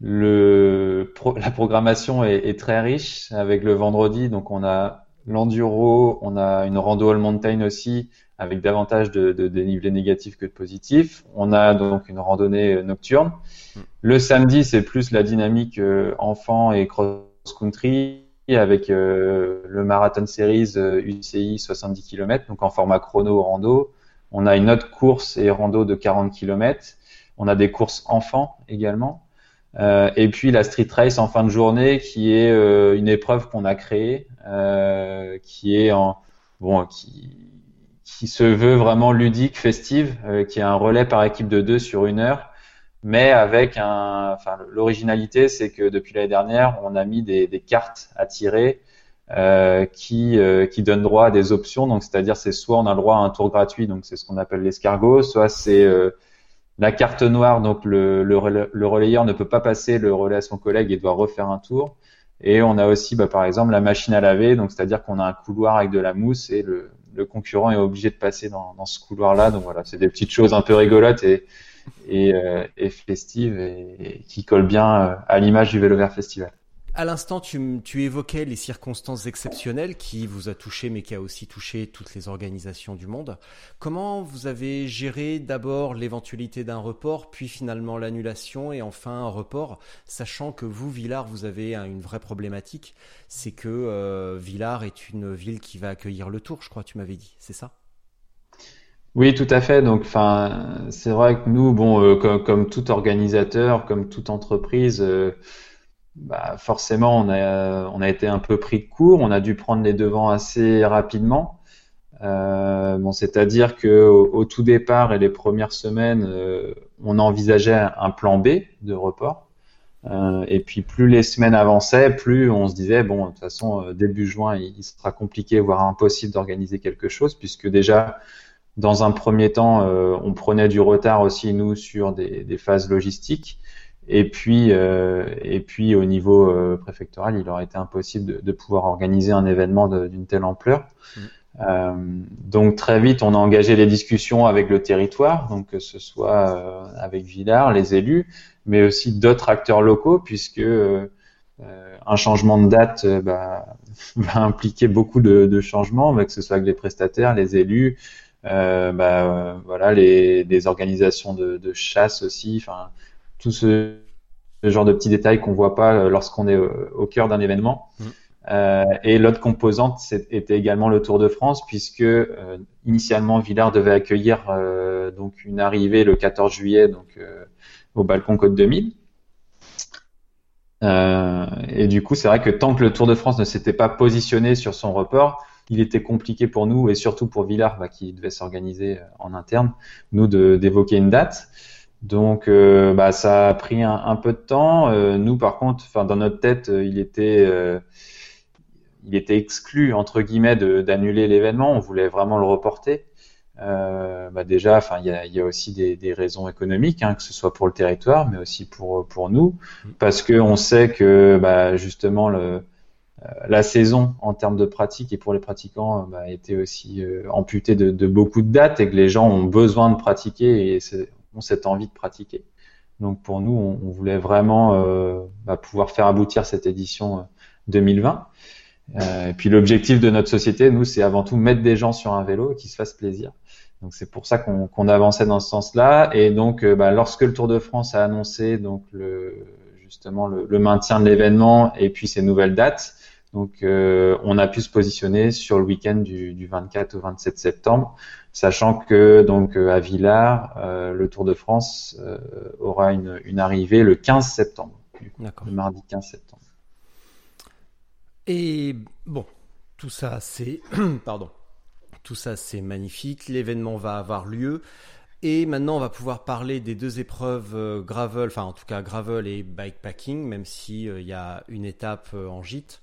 le, la programmation est, très riche avec le vendredi. Donc on a l'enduro, on a une rando all mountain aussi avec davantage de, de dénivelé négatif que de positif. On a donc une randonnée nocturne. Mm. Le samedi, c'est plus la dynamique euh, enfant et cross country avec euh, le marathon series UCI 70 km, donc en format chrono rando. On a une autre course et rando de 40 km. On a des courses enfants également. Euh, et puis la street race en fin de journée, qui est euh, une épreuve qu'on a créée, euh, qui est en bon, qui, qui se veut vraiment ludique, festive, qui est un relais par équipe de deux sur une heure, mais avec un, enfin l'originalité, c'est que depuis l'année dernière, on a mis des, des cartes à tirer euh, qui, euh, qui donne droit à des options. Donc, c'est-à-dire, c'est soit on a le droit à un tour gratuit, donc c'est ce qu'on appelle l'escargot, soit c'est euh, la carte noire, donc le, le, le, relayeur ne peut pas passer le relais à son collègue et doit refaire un tour. Et on a aussi, bah, par exemple, la machine à laver, donc c'est-à-dire qu'on a un couloir avec de la mousse et le, le concurrent est obligé de passer dans, dans ce couloir-là. Donc voilà, c'est des petites choses un peu rigolotes et, et, et festives et, qui collent bien à l'image du Vélo Vert Festival. À l'instant, tu, évoquais les circonstances exceptionnelles qui vous a touché, mais qui a aussi touché toutes les organisations du monde. Comment vous avez géré d'abord l'éventualité d'un report, puis finalement l'annulation et enfin un report, sachant que vous, Villars, vous avez une vraie problématique, c'est que euh, Villars est une ville qui va accueillir le Tour, je crois, tu m'avais dit, c'est ça? Oui, tout à fait. Donc, enfin, c'est vrai que nous, bon, euh, comme, tout organisateur, comme toute entreprise, euh, bah, forcément, on a, on a été un peu pris de court, on a dû prendre les devants assez rapidement. Euh, c'est-à-dire que au, tout départ et les premières semaines, euh, on envisageait un plan B de report. Euh, et puis plus les semaines avançaient, plus on se disait bon, de toute façon, début juin, il, sera compliqué, voire impossible d'organiser quelque chose, puisque déjà dans un premier temps, on prenait du retard aussi nous sur des phases logistiques. Et puis, euh, et puis au niveau euh, préfectoral, il aurait été impossible de, de pouvoir organiser un événement d'une telle ampleur. Mm. Euh, donc très vite, on a engagé les discussions avec le territoire, donc que ce soit euh, avec Villars, les élus, mais aussi d'autres acteurs locaux, puisque euh, un changement de date bah, *laughs* va impliquer beaucoup de, de, changements, que ce soit avec les prestataires, les élus, bah, voilà, les, les organisations de, de chasse aussi, enfin tout ce, genre de petits détails qu'on voit pas euh, lorsqu'on est au, cœur d'un événement. Mm. Euh, et l'autre composante était également le Tour de France, puisque euh, initialement Villars devait accueillir euh, donc une arrivée le 14 juillet donc au balcon Côte 2000. et du coup, c'est vrai que tant que le Tour de France ne s'était pas positionné sur son report, il était compliqué pour nous et surtout pour Villars, bah, qui devait s'organiser en interne, nous d'évoquer une date. Donc, euh, bah, ça a pris un, peu de temps. Euh, nous, par contre, enfin, dans notre tête, euh, il était, il était exclu entre guillemets d'annuler l'événement. On voulait vraiment le reporter. Bah, déjà, enfin, il y a, aussi des, raisons économiques, hein, que ce soit pour le territoire, mais aussi pour pour nous, parce que on sait que bah, justement le la saison en termes de pratique et pour les pratiquants bah, été aussi amputée de, de, beaucoup de dates et que les gens ont besoin de pratiquer et cette envie de pratiquer. Donc pour nous, on, voulait vraiment euh, bah, pouvoir faire aboutir cette édition 2020. Euh, euh, et puis l'objectif de notre société, nous, c'est avant tout mettre des gens sur un vélo et qu'ils se fassent plaisir. Donc c'est pour ça qu'on avançait dans ce sens-là. Et donc, bah, lorsque le Tour de France a annoncé donc le, justement le, le maintien de l'événement et puis ces nouvelles dates, donc on a pu se positionner sur le week-end du, du 24 au 27 septembre sachant que donc euh, à Villars, euh, le Tour de France euh, aura une, une, arrivée le 15 septembre, le mardi 15 septembre. Et bon, tout ça c'est *clears throat* pardon, tout ça c'est magnifique. L'événement va avoir lieu. Et maintenant, on va pouvoir parler des deux épreuves gravel, enfin en tout cas gravel et bikepacking, même s'il il y a une étape en gîte.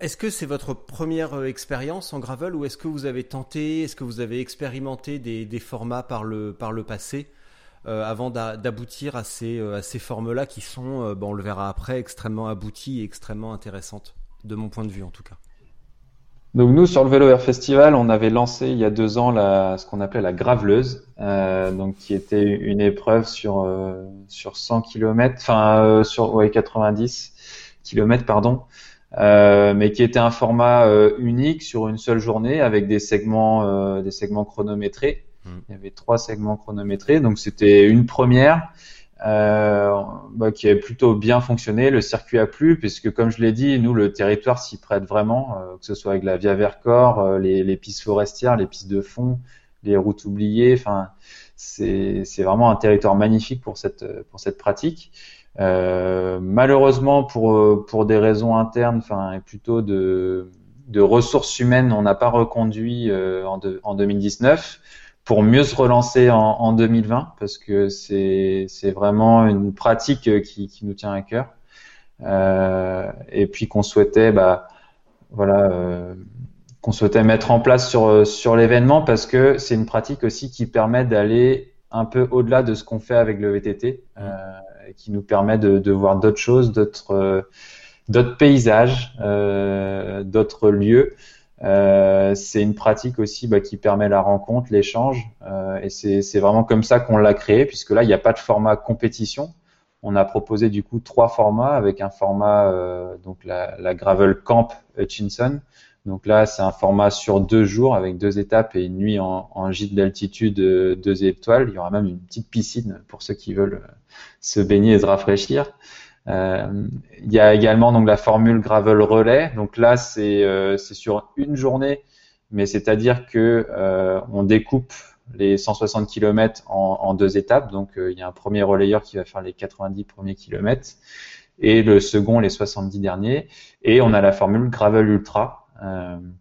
Est-ce que c'est votre première euh, expérience en gravel ou est-ce que vous avez tenté, est-ce que vous avez expérimenté des, formats par le, passé euh, avant d'aboutir à ces, euh, à ces formes-là qui sont, bon, on le verra après, extrêmement abouties et extrêmement intéressantes, de mon point de vue en tout cas. Donc nous sur le Vélo Air Festival, on avait lancé il y a deux ans ce qu'on appelait la graveleuse, donc qui était une épreuve sur sur 100 km, enfin sur ouais 90 km pardon, euh, mais qui était un format euh, unique sur une seule journée avec des segments, euh, des segments chronométrés. Hmm. Il y avait trois segments chronométrés, donc c'était une première bah, qui a plutôt bien fonctionné. Le circuit a plu, puisque comme je l'ai dit, nous le territoire s'y prête vraiment, que ce soit avec la Via Vercors, les, les, pistes forestières, les pistes de fond, les routes oubliées. Enfin, c'est vraiment un territoire magnifique pour cette pour cette pratique. Euh, malheureusement, pour pour des raisons internes, enfin, et plutôt de de ressources humaines, on n'a pas reconduit euh, en, en 2019 pour mieux se relancer en, en 2020 parce que c'est c'est vraiment une pratique qui, qui nous tient à cœur. Euh, et puis qu'on souhaitait bah voilà euh, qu'on souhaitait mettre en place sur sur l'événement parce que c'est une pratique aussi qui permet d'aller un peu au-delà de ce qu'on fait avec le VTT euh, qui nous permet de, de voir d'autres choses d'autres d'autres paysages euh, d'autres lieux euh, c'est une pratique aussi bah, qui permet la rencontre, l'échange, euh, et c'est vraiment comme ça qu'on l'a créé, puisque là, il n'y a pas de format compétition. On a proposé du coup trois formats avec un format, euh, donc la, la, Gravel Camp Hutchinson. Donc là, c'est un format sur deux jours avec deux étapes et une nuit en, gîte d'altitude deux étoiles. Il y aura même une petite piscine pour ceux qui veulent se baigner et se rafraîchir. Euh, il y a également donc la formule gravel relais. Donc là, c'est euh, sur une journée, mais c'est-à-dire que euh, on découpe les 160 km en, en deux étapes. Donc il y a un premier relayeur qui va faire les 90 premiers kilomètres et le second les 70 derniers. Et on a la formule gravel ultra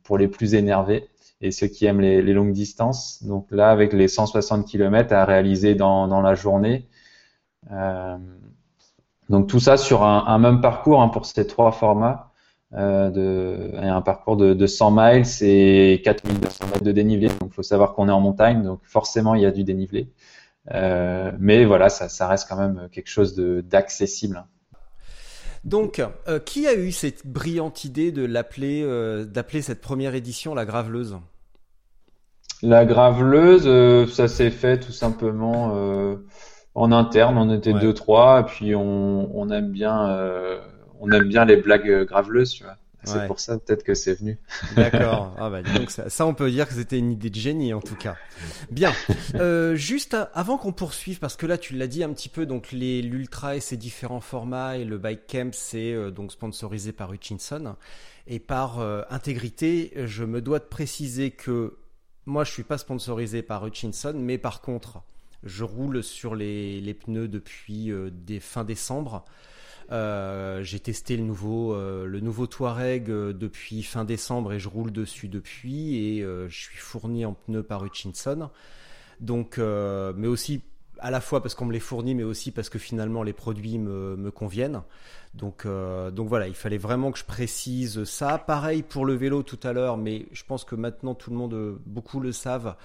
pour les plus énervés et ceux qui aiment les, longues distances. Donc là, avec les 160 km à réaliser dans, la journée. Euh, donc tout ça sur un, même parcours hein, pour ces trois formats. Euh, un parcours de, de 100 miles et 4200 mètres de dénivelé. Donc il faut savoir qu'on est en montagne, donc forcément il y a du dénivelé. Euh, mais voilà, ça, ça, reste quand même quelque chose d'accessible. Donc, euh, qui a eu cette brillante idée de l'appeler, euh, d'appeler cette première édition la Graveleuse? La Graveleuse, euh, ça s'est fait tout simplement en interne, on était deux trois, et puis on, on aime bien, on aime bien les blagues graveleuses, tu vois. C'est pour ça peut-être que c'est venu. *laughs* D'accord. Ah bah donc ça, ça, on peut dire que c'était une idée de génie en tout cas. Bien. Euh, juste avant qu'on poursuive parce que là tu l'as dit un petit peu donc les l'ultra et ses différents formats et le bike camp c'est euh, donc sponsorisé par Hutchinson et par euh, intégrité je me dois de préciser que moi je suis pas sponsorisé par Hutchinson mais par contre je roule sur les, les pneus depuis des fin décembre. Euh, j'ai testé le nouveau, euh, le nouveau Touareg euh, depuis fin décembre et je roule dessus depuis et je suis fourni en pneus par Hutchinson. Donc, mais aussi à la fois parce qu'on me les fournit, mais aussi parce que finalement les produits me, conviennent. Donc, donc voilà, il fallait vraiment que je précise ça. Pareil pour le vélo tout à l'heure, mais je pense que maintenant tout le monde, beaucoup le savent.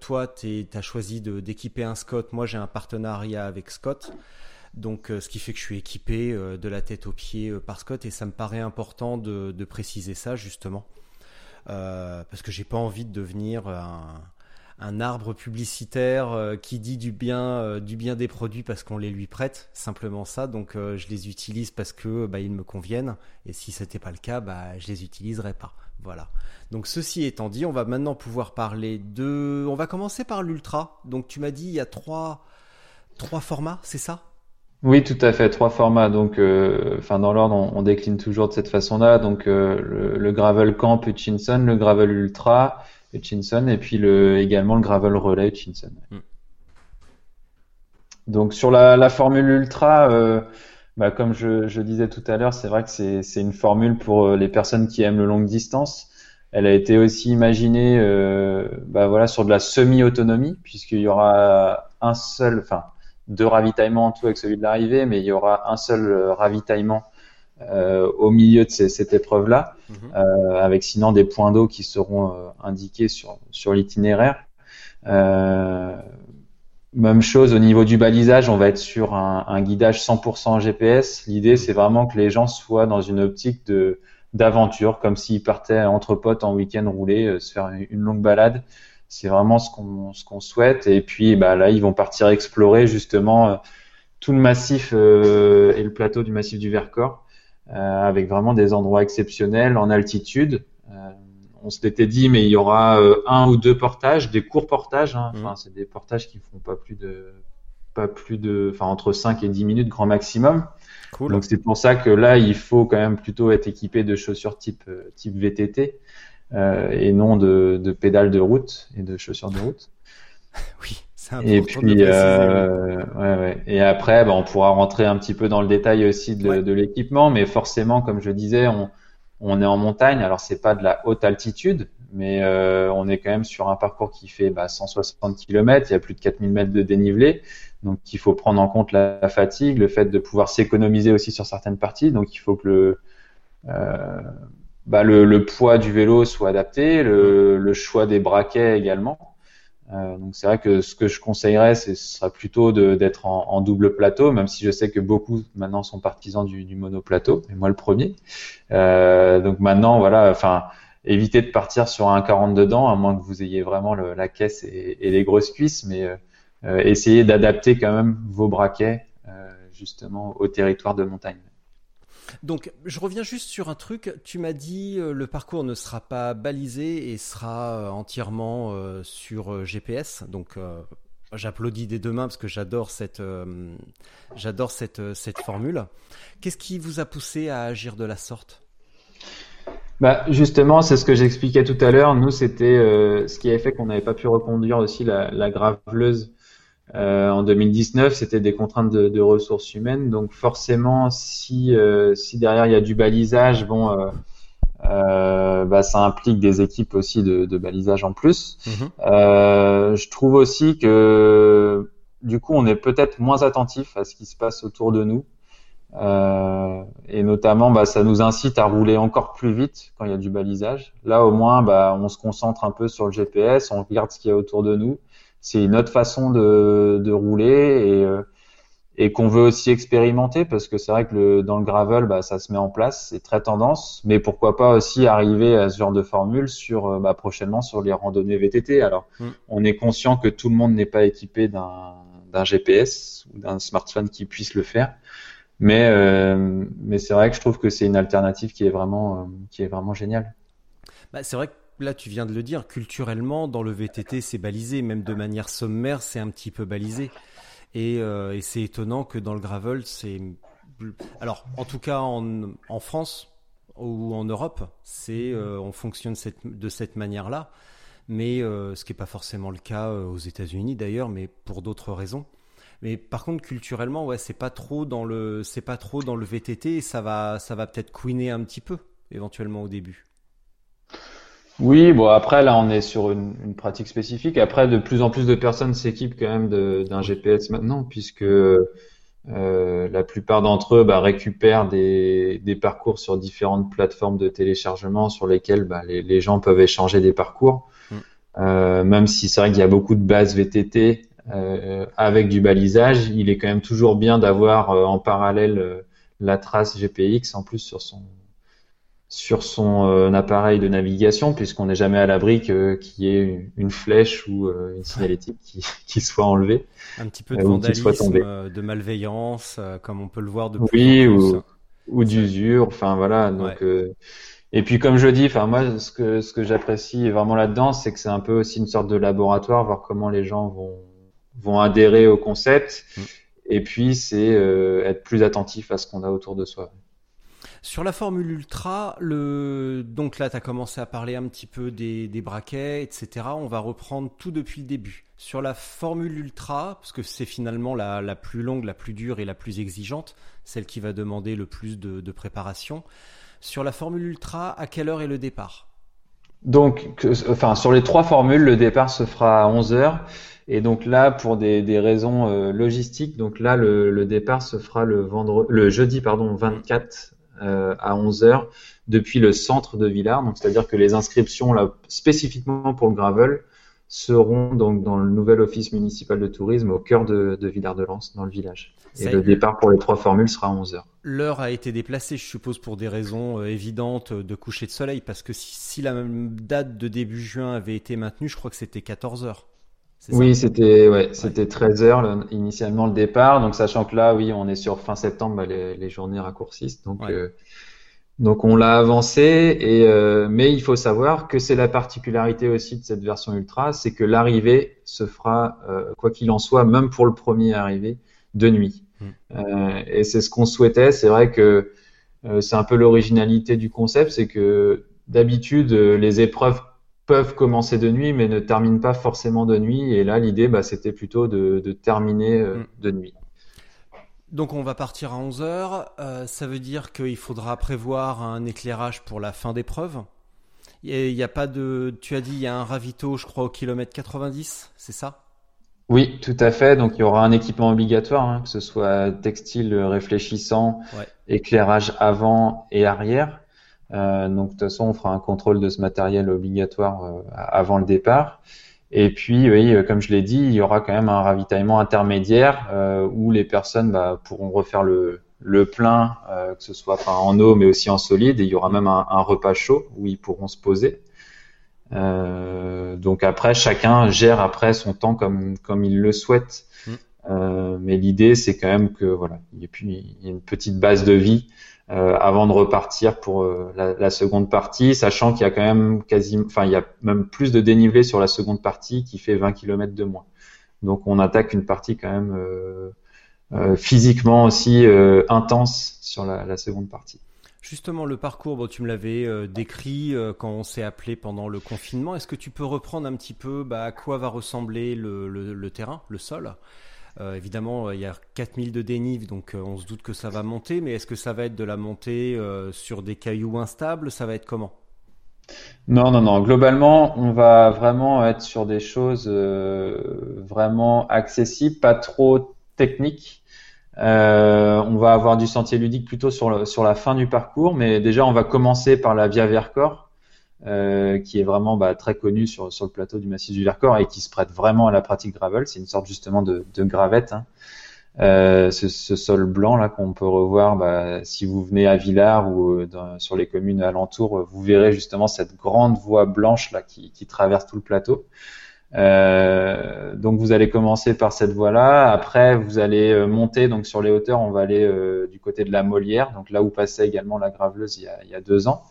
Toi, tu as choisi d'équiper un Scott. Moi, j'ai un partenariat avec Scott. Donc, euh, ce qui fait que je suis équipé euh, de la tête aux pieds euh, par Scott et ça me paraît important de, préciser ça justement. parce que j'ai pas envie de devenir un, un arbre publicitaire qui dit du bien, du bien des produits parce qu'on les lui prête, simplement ça. Donc je les utilise parce que bah, ils me conviennent. Et si c'était pas le cas, bah, je les utiliserais pas. Voilà. Donc ceci étant dit, on va maintenant pouvoir parler de. On va commencer par l'ultra. Donc tu m'as dit il y a trois trois formats, c'est ça? Oui, tout à fait, trois formats. Donc, enfin dans l'ordre, on, on, décline toujours de cette façon-là. Donc, le, le, gravel camp Hutchinson, le gravel ultra Hutchinson et puis le, également le gravel relay Hutchinson. Mm. Donc sur la, la formule ultra, euh, bah, comme je, je, disais tout à l'heure, c'est vrai que c'est une formule pour euh, les personnes qui aiment le longue distance. Elle a été aussi imaginée euh, bah, voilà, sur de la semi-autonomie, puisqu'il y aura un seul, enfin deux ravitaillements en tout avec celui de l'arrivée, mais il y aura un seul euh, ravitaillement euh, au milieu de ces, cette épreuve-là, mhm. euh, avec sinon des points d'eau qui seront euh, indiqués sur, sur l'itinéraire. Même chose au niveau du balisage, on va être sur un, un guidage 100% GPS. L'idée, c'est vraiment que les gens soient dans une optique de d'aventure, comme s'ils partaient entre potes en week-end rouler, se faire une, longue balade. C'est vraiment ce qu'on ce qu'on souhaite. Et puis, bah là, ils vont partir explorer justement tout le massif euh, et le plateau du massif du Vercors. Euh, avec vraiment des endroits exceptionnels en altitude. Euh, on s'était dit, mais il y aura euh, un ou deux portages, des courts portages. Hein. Enfin, mmh. c'est des portages qui font pas plus de, pas plus de, enfin entre 5 et 10 minutes grand maximum. Cool. Donc c'est pour ça que là, il faut quand même plutôt être équipé de chaussures type type VTT. Et non de, de pédales de route et de chaussures de route. *laughs* oui. Et puis, euh, ouais, ouais. Et après, bah, on pourra rentrer un petit peu dans le détail aussi de, de l'équipement, mais forcément, comme je disais, on, on est en montagne. Alors, c'est pas de la haute altitude, mais euh, on est quand même sur un parcours qui fait bah, 160 km. Il y a plus de 4000 mètres de dénivelé, donc il faut prendre en compte la, fatigue, le fait de pouvoir s'économiser aussi sur certaines parties. Donc, il faut que le euh, bah, le, poids du vélo soit adapté, le, choix des braquets également. Euh, donc c'est vrai que ce que je conseillerais, ce sera plutôt d'être en, double plateau, même si je sais que beaucoup maintenant sont partisans du, du monoplateau, et moi le premier. Euh, donc maintenant, voilà, enfin, évitez de partir sur un 42 dents, à moins que vous ayez vraiment la caisse et, les grosses cuisses, mais euh, euh essayez d'adapter quand même vos braquets justement au territoire de montagne. Donc, je reviens juste sur un truc. Tu m'as dit euh, le parcours ne sera pas balisé et sera euh, entièrement euh, sur GPS. Donc, j'applaudis des deux mains parce que j'adore cette, j'adore cette, cette formule. Qu'est-ce qui vous a poussé à agir de la sorte? Bah, justement, c'est ce que j'expliquais tout à l'heure. Nous, c'était ce qui avait fait qu'on n'avait pas pu reconduire aussi la, la graveleuse euh, en 2019, c'était des contraintes de, de, ressources humaines. Donc forcément, si, euh, si derrière il y a du balisage, bon, euh, euh bah, ça implique des équipes aussi de, de balisage en plus. Mhm. je trouve aussi que du coup, on est peut-être moins attentif à ce qui se passe autour de nous. Euh, et notamment, bah, ça nous incite à rouler encore plus vite quand il y a du balisage. Là, au moins, bah, on se concentre un peu sur le GPS, on regarde ce qu'il y a autour de nous c'est une autre façon de, de rouler et, euh, et qu'on veut aussi expérimenter parce que c'est vrai que le, dans le gravel, bah, ça se met en place, c'est très tendance, mais pourquoi pas aussi arriver à ce genre de formule sur euh, bah, prochainement sur les randonnées VTT. Alors, mm. on est conscient que tout le monde n'est pas équipé d'un d'un GPS ou d'un smartphone qui puisse le faire, mais euh, mais c'est vrai que je trouve que c'est une alternative qui est vraiment euh, qui est vraiment géniale. Bah, c'est vrai que là, tu viens de le dire, culturellement, dans le VTT, c'est balisé, même de manière sommaire, c'est un petit peu balisé. Et, euh, c'est étonnant que dans le gravel, c'est. Alors, en tout cas, en, France ou en Europe, c'est euh, on fonctionne de cette manière-là. Mais euh, ce qui n'est pas forcément le cas aux États-Unis d'ailleurs, mais pour d'autres raisons. Mais par contre, culturellement, ouais, c'est pas trop dans le, c'est pas trop dans le VTT. Et ça va, ça va peut-être couiner un petit peu éventuellement au début. Oui, bon après là on est sur une, une, pratique spécifique. Après de plus en plus de personnes s'équipent quand même d'un GPS maintenant puisque euh, la plupart d'entre eux bah, récupèrent des, des, parcours sur différentes plateformes de téléchargement sur lesquelles bah, les, les, gens peuvent échanger des parcours. Mm. Euh, même si c'est vrai qu'il y a beaucoup de bases VTT euh, avec du balisage, il est quand même toujours bien d'avoir euh, en parallèle euh, la trace GPX en plus sur son sur son euh, appareil de navigation, puisqu'on n'est jamais à l'abri qu'il y ait une flèche ou euh, une signalétique qui, *laughs* qui, soit enlevée. Un petit peu de euh, vandalisme, de malveillance, comme on peut le voir depuis. Oui, ou, ou d'usure, enfin voilà. Donc, et puis comme je dis, enfin moi, ce que ce que j'apprécie vraiment là-dedans, c'est que c'est un peu aussi une sorte de laboratoire, voir comment les gens vont vont adhérer au concept. Mm. Et puis c'est être plus attentif à ce qu'on a autour de soi. Sur la Formule Ultra, le... donc là, tu as commencé à parler un petit peu des, braquets, etc. On va reprendre tout depuis le début. Sur la Formule Ultra, parce que c'est finalement la, plus longue, la plus dure et la plus exigeante, celle qui va demander le plus de, préparation. Sur la Formule Ultra, à quelle heure est le départ? Donc, enfin, sur les trois formules, le départ se fera à 11 heures. Et donc là, pour des, raisons euh, logistiques, donc là, le, le, départ se fera le, vendredi, le jeudi pardon, 24 euh, à 11h depuis le centre de Villars. Donc, c'est-à-dire que les inscriptions là, spécifiquement pour le gravel seront donc dans le nouvel office municipal de tourisme au cœur de, de Villars-de-Lans, dans le village. Et le départ pour les trois formules sera à 11h. L'heure a été déplacée, je suppose, pour des raisons euh, évidentes de coucher de soleil, parce que si, si, la même date de début juin avait été maintenue, je crois que c'était 14h. Oui, c'était ouais, c'était 13 heures initialement le départ. Donc sachant que là, oui, on est sur fin septembre, bah, les, les, journées raccourcissent. Donc euh, donc on l'a avancé. Et euh, mais il faut savoir que c'est la particularité aussi de cette version ultra, c'est que l'arrivée se fera euh, quoi qu'il en soit, même pour le premier arrivé, de nuit. Mm. et c'est ce qu'on souhaitait. C'est vrai que c'est un peu l'originalité du concept, c'est que d'habitude, les épreuves peuvent commencer de nuit, mais ne terminent pas forcément de nuit. Et là, l'idée, bah, c'était plutôt de, de terminer mm. de nuit. Donc on va partir à 11h. Euh, ça veut dire qu'il faudra prévoir un éclairage pour la fin d'épreuve. Il n'y a pas de. Tu as dit il y a un ravito, je crois, au kilomètre 90, c'est ça? Oui, tout à fait. Donc il y aura un équipement obligatoire, hein, que ce soit textile réfléchissant, éclairage avant et arrière. Euh, donc de toute façon, on fera un contrôle de ce matériel obligatoire euh, avant le départ. Et puis, oui, euh, comme je l'ai dit, il y aura quand même un ravitaillement intermédiaire euh, où les personnes bah, pourront refaire le, le plein, euh, que ce soit en eau mais aussi en solide. Et il y aura même un, un repas chaud où ils pourront se poser. Euh, donc après, chacun gère après son temps comme comme il le souhaite. Mm. Euh, mais l'idée, c'est quand même que voilà, il y, a une petite base de vie euh, avant de repartir pour euh, la, seconde partie, sachant qu'il y a quand même quasiment, enfin il y a même plus de dénivelé sur la seconde partie qui fait 20 km de moins. Donc on attaque une partie quand même euh, physiquement aussi intense sur la, seconde partie. Justement, le parcours, bon, tu me l'avais décrit quand on s'est appelé pendant le confinement. Est-ce que tu peux reprendre un petit peu bah, à quoi va ressembler le, terrain, le sol? Évidemment, il y a 4000 de dénive, donc euh, on se doute que ça va monter, mais est-ce que ça va être de la montée euh, sur des cailloux instables? Ça va être comment? Non, non, non. Globalement, on va vraiment être sur des choses vraiment accessibles, pas trop techniques. on va avoir du sentier ludique plutôt sur, sur la fin du parcours, mais déjà on va commencer par la Via Vercors, euh, qui est vraiment bah, très connu sur, sur le plateau du massif du Vercors et qui se prête vraiment à la pratique gravel. C'est une sorte justement de, de gravette. Hein. Euh, ce, ce, sol blanc là qu'on peut revoir, bah, si vous venez à Villars ou euh, dans, sur les communes alentours, vous verrez justement cette grande voie blanche là qui, qui traverse tout le plateau. Euh, donc vous allez commencer par cette voie-là. Après, vous allez euh, monter donc sur les hauteurs. On va aller du côté de la Molière, donc là où passait également la graveleuse il y a, il y a deux ans.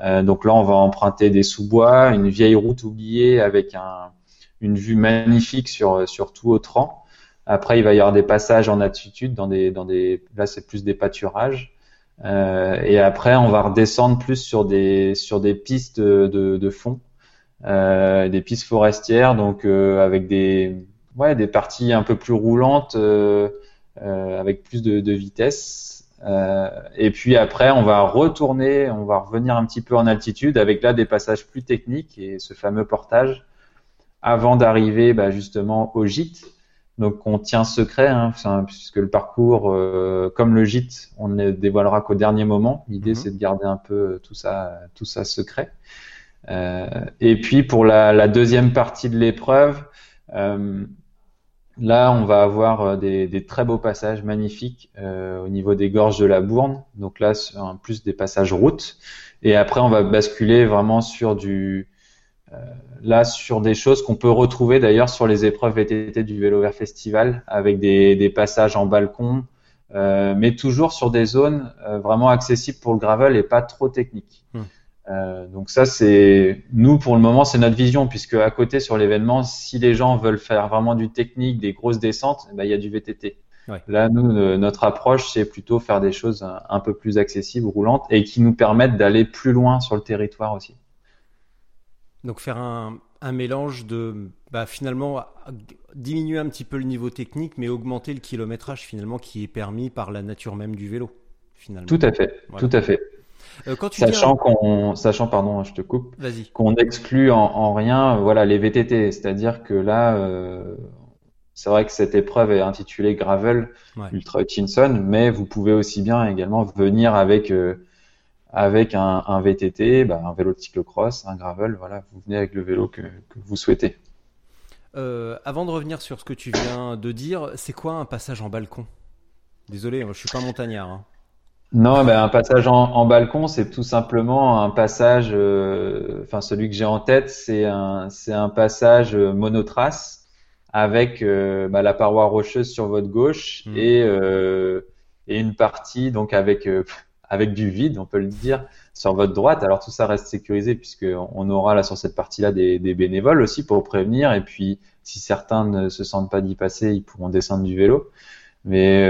Euh, donc là, on va emprunter des sous-bois, une vieille route oubliée avec un, une vue magnifique sur, sur tout Autran. Après, il va y avoir des passages en altitude, dans des, dans des, là c'est plus des pâturages. Euh, et après, on va redescendre plus sur des, sur des pistes de, fond, euh, des pistes forestières, donc avec des, ouais, des parties un peu plus roulantes, avec plus de vitesse. Euh, et puis après, on va retourner, on va revenir un petit peu en altitude avec là des passages plus techniques et ce fameux portage avant d'arriver bah, justement au gîte. Donc on tient secret, hein, puisque le parcours, euh, comme le gîte, on ne dévoilera qu'au dernier moment. L'idée mhm. c'est de garder un peu tout ça, tout ça secret. Euh, et puis pour la, la, deuxième partie de l'épreuve, euh, Là, on va avoir euh, des, très beaux passages magnifiques euh, au niveau des gorges de la Bourne. Donc là, en plus des passages routes. Et après, on va basculer vraiment sur du, euh, là, sur des choses qu'on peut retrouver d'ailleurs sur les épreuves VTT du Vélo Vert Festival, avec des, passages en balcon, mais toujours sur des zones vraiment accessibles pour le gravel et pas trop techniques. Hmm. Euh, donc ça, c'est nous pour le moment, c'est notre vision puisque à côté sur l'événement, si les gens veulent faire vraiment du technique, des grosses descentes, eh ben, il y a du VTT. Là, nous, notre approche, c'est plutôt faire des choses un, peu plus accessibles, roulantes et qui nous permettent d'aller plus loin sur le territoire aussi. Donc faire un, un mélange de bah, finalement diminuer un petit peu le niveau technique, mais augmenter le kilométrage finalement qui est permis par la nature même du vélo. Finalement. Tout à fait, tout à fait. Euh, sachant qu'on, sachant pardon, je te coupe, qu'on exclut en, rien, voilà, les VTT, c'est-à-dire que là, euh, c'est vrai que cette épreuve est intitulée Gravel Ultra Hutchinson, mais vous pouvez aussi bien également venir avec euh, avec un, VTT, bah, un vélo de cyclocross, un gravel, voilà, vous venez avec le vélo que, vous souhaitez. avant de revenir sur ce que tu viens de dire, c'est quoi un passage en balcon? Désolé, je suis pas montagnard. Hein. Non, ben, un passage en, balcon, c'est tout simplement un passage, euh, enfin celui que j'ai en tête, c'est un, c'est un passage monotrace avec euh, bah, la paroi rocheuse sur votre gauche hmm. et, euh, et une partie donc avec *laughs* avec du vide, on peut le dire, sur votre droite. Alors tout ça reste sécurisé puisque on aura là sur cette partie-là des, des bénévoles aussi pour prévenir et puis si certains ne se sentent pas d'y passer, ils pourront descendre du vélo. Mais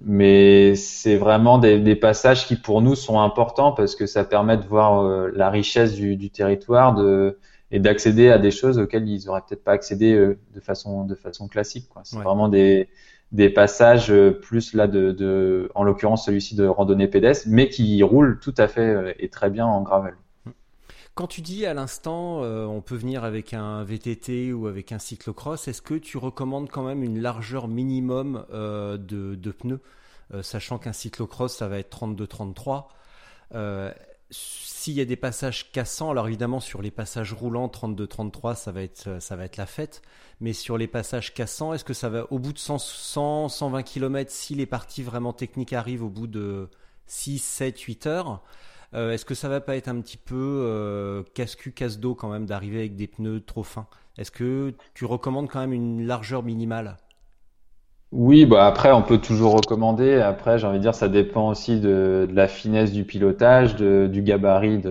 mais c'est vraiment des, des, passages qui pour nous sont importants parce que ça permet de voir euh, la richesse du, du territoire de, et d'accéder à des choses auxquelles ils auraient peut-être pas accédé euh, de façon de façon classique. C'est vraiment des, des passages euh, plus là de, de en l'occurrence celui-ci de randonnée pédestre, mais qui roule tout à fait et très bien en gravel. Quand tu dis à l'instant, on peut venir avec un VTT ou avec un cyclocross, est-ce que tu recommandes quand même une largeur minimum euh, de, pneus, euh, sachant qu'un cyclocross ça va être 32-33 euh, S'il y a des passages cassants, alors évidemment sur les passages roulants 32-33 ça va être ça va être la fête, mais sur les passages cassants, est-ce que ça va au bout de 100, 100 120 km si les parties vraiment techniques arrivent au bout de 6, 7, 8 heures euh, est-ce que ça va pas être un petit peu euh, casse-cul, casse-dos quand même d'arriver avec des pneus trop fins? Est-ce que tu recommandes quand même une largeur minimale? Oui, bah après on peut toujours recommander. Après, j'ai envie de dire, ça dépend aussi de, la finesse du pilotage, du gabarit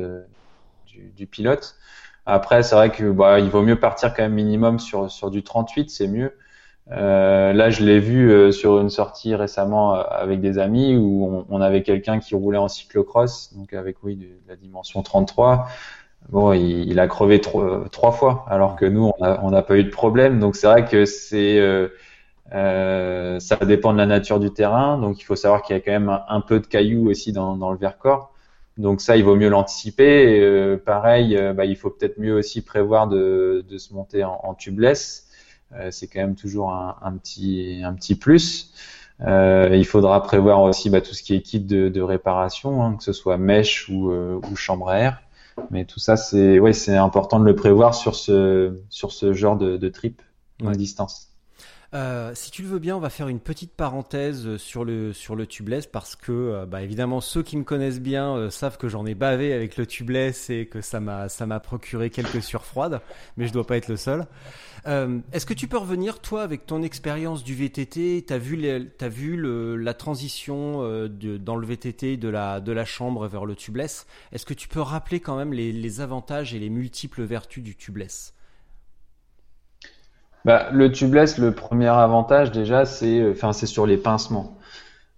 du, pilote. Après, c'est vrai que bah, il vaut mieux partir quand même minimum sur sur du 38, c'est mieux. Euh, là, je l'ai vu euh, sur une sortie récemment euh, avec des amis où on, avait quelqu'un qui roulait en cyclocross, donc avec oui de, la dimension 33. Bon, il, a crevé trois, fois, alors que nous, on n'a pas eu de problème. Donc c'est vrai que c'est ça dépend de la nature du terrain. Donc il faut savoir qu'il y a quand même un, peu de cailloux aussi dans, dans le Vercors. Donc ça, il vaut mieux l'anticiper. pareil, bah, il faut peut-être mieux aussi prévoir de, de se monter en tubeless. Euh, c'est quand même toujours un, petit, un petit plus. Euh, il faudra prévoir aussi bah, tout ce qui est kit de, réparation, hein, que ce soit mèche ou, euh, ou, chambre à air. Mais tout ça, c'est ouais, c'est important de le prévoir sur ce, sur ce genre de, de trip longue distance. Euh, si tu le veux bien, on va faire une petite parenthèse sur le sur le tubeless parce que euh, bah, évidemment ceux qui me connaissent bien euh, savent que j'en ai bavé avec le tubeless et que ça m'a procuré quelques surfroides, mais je dois pas être le seul. Est-ce que tu peux revenir toi avec ton expérience du VTT T'as vu vu la transition dans le VTT de la de la chambre vers le tubeless? Est-ce que tu peux rappeler quand même les, les avantages et les multiples vertus du tubeless? Bah, le tubeless, le premier avantage déjà, c'est euh, enfin sur les pincements.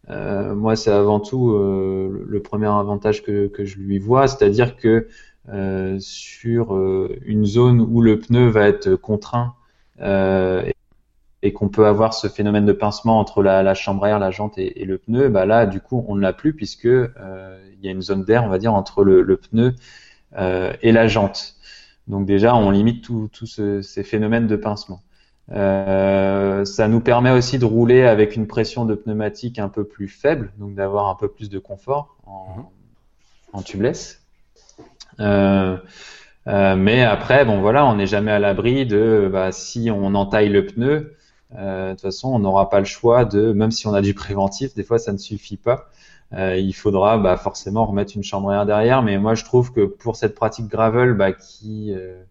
Euh, moi, c'est avant tout euh, le premier avantage que, que je lui vois, c'est-à-dire que euh, sur euh, une zone où le pneu va être contraint et, et qu'on peut avoir ce phénomène de pincement entre la, la chambre à air, la jante et, et, le pneu, bah là, du coup, on ne l'a plus puisque il y a une zone d'air, on va dire, entre le, le pneu et la jante. Donc déjà, on limite tous ce, ces phénomènes de pincement. Euh, ça nous permet aussi de rouler avec une pression de pneumatique un peu plus faible, donc d'avoir un peu plus de confort en, mhm. en tubeless. Euh, euh, mais après, bon voilà, on n'est jamais à l'abri de bah, si on entaille le pneu. Euh, de toute façon, on n'aura pas le choix de, même si on a du préventif, des fois ça ne suffit pas. Euh, il faudra bah, forcément remettre une chambre à air derrière. Mais moi, je trouve que pour cette pratique gravel, bah, qui euh,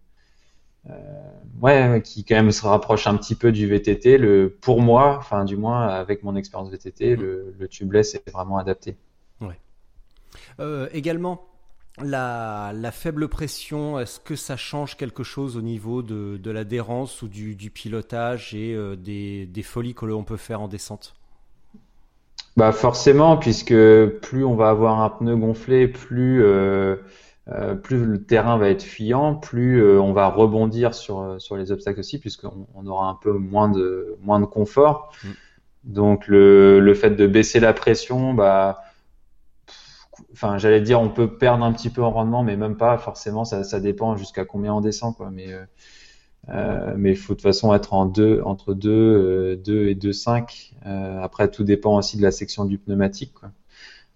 ouais, qui quand même se rapproche un petit peu du VTT. Le, pour moi, enfin du moins avec mon expérience VTT, mm. le, le tubeless est vraiment adapté. Ouais. Euh, également, la, la, faible pression, est-ce que ça change quelque chose au niveau de, de l'adhérence ou du, du, pilotage et euh, des, des, folies que l'on peut faire en descente? Bah forcément, puisque plus on va avoir un pneu gonflé, plus euh, euh, plus le terrain va être fuyant, plus euh, on va rebondir sur, euh, sur les obstacles aussi, puisqu'on on aura un peu moins de, moins de confort. Mm. Donc le, le fait de baisser la pression, bah, enfin j'allais dire on peut perdre un petit peu en rendement, mais même pas forcément, ça, ça dépend jusqu'à combien on descend, quoi. Mais euh, mais il faut de toute façon être en deux, entre 2, 2 et 2,5. Euh, après, tout dépend aussi de la section du pneumatique. Quoi.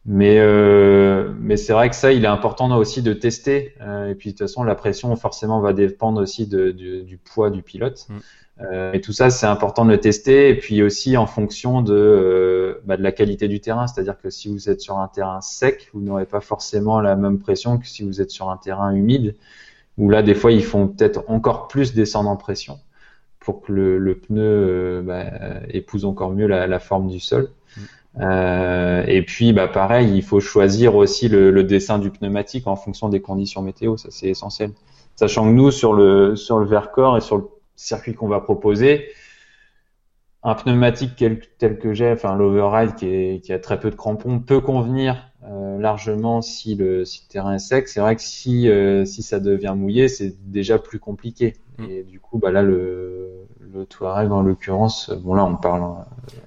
Mais, euh, mais c'est vrai que ça, il est important aussi de tester. Euh, et puis de toute façon, la pression forcément va dépendre aussi de, du, du, poids du pilote. Mm. Euh, et tout ça, c'est important de le tester. Et puis aussi en fonction de, euh, bah, de la qualité du terrain. C'est-à-dire que si vous êtes sur un terrain sec, vous n'aurez pas forcément la même pression que si vous êtes sur un terrain humide. Où là, des fois, ils font peut-être encore plus descendre en pression pour que le, le pneu euh, bah, épouse encore mieux la, la forme du sol. Euh, et puis, bah, pareil, il faut choisir aussi le, le, dessin du pneumatique en fonction des conditions météo. Ça, c'est essentiel. Sachant que nous, sur le sur le Vercors et sur le circuit qu'on va proposer, un pneumatique tel, que j'ai, enfin l'override qui, qui, a très peu de crampons, peut convenir euh, largement si le, si le, terrain est sec. C'est vrai que si, euh, si ça devient mouillé, c'est déjà plus compliqué. Mm. Et du coup, bah là, le, le Touareg en l'occurrence, bon là on parle,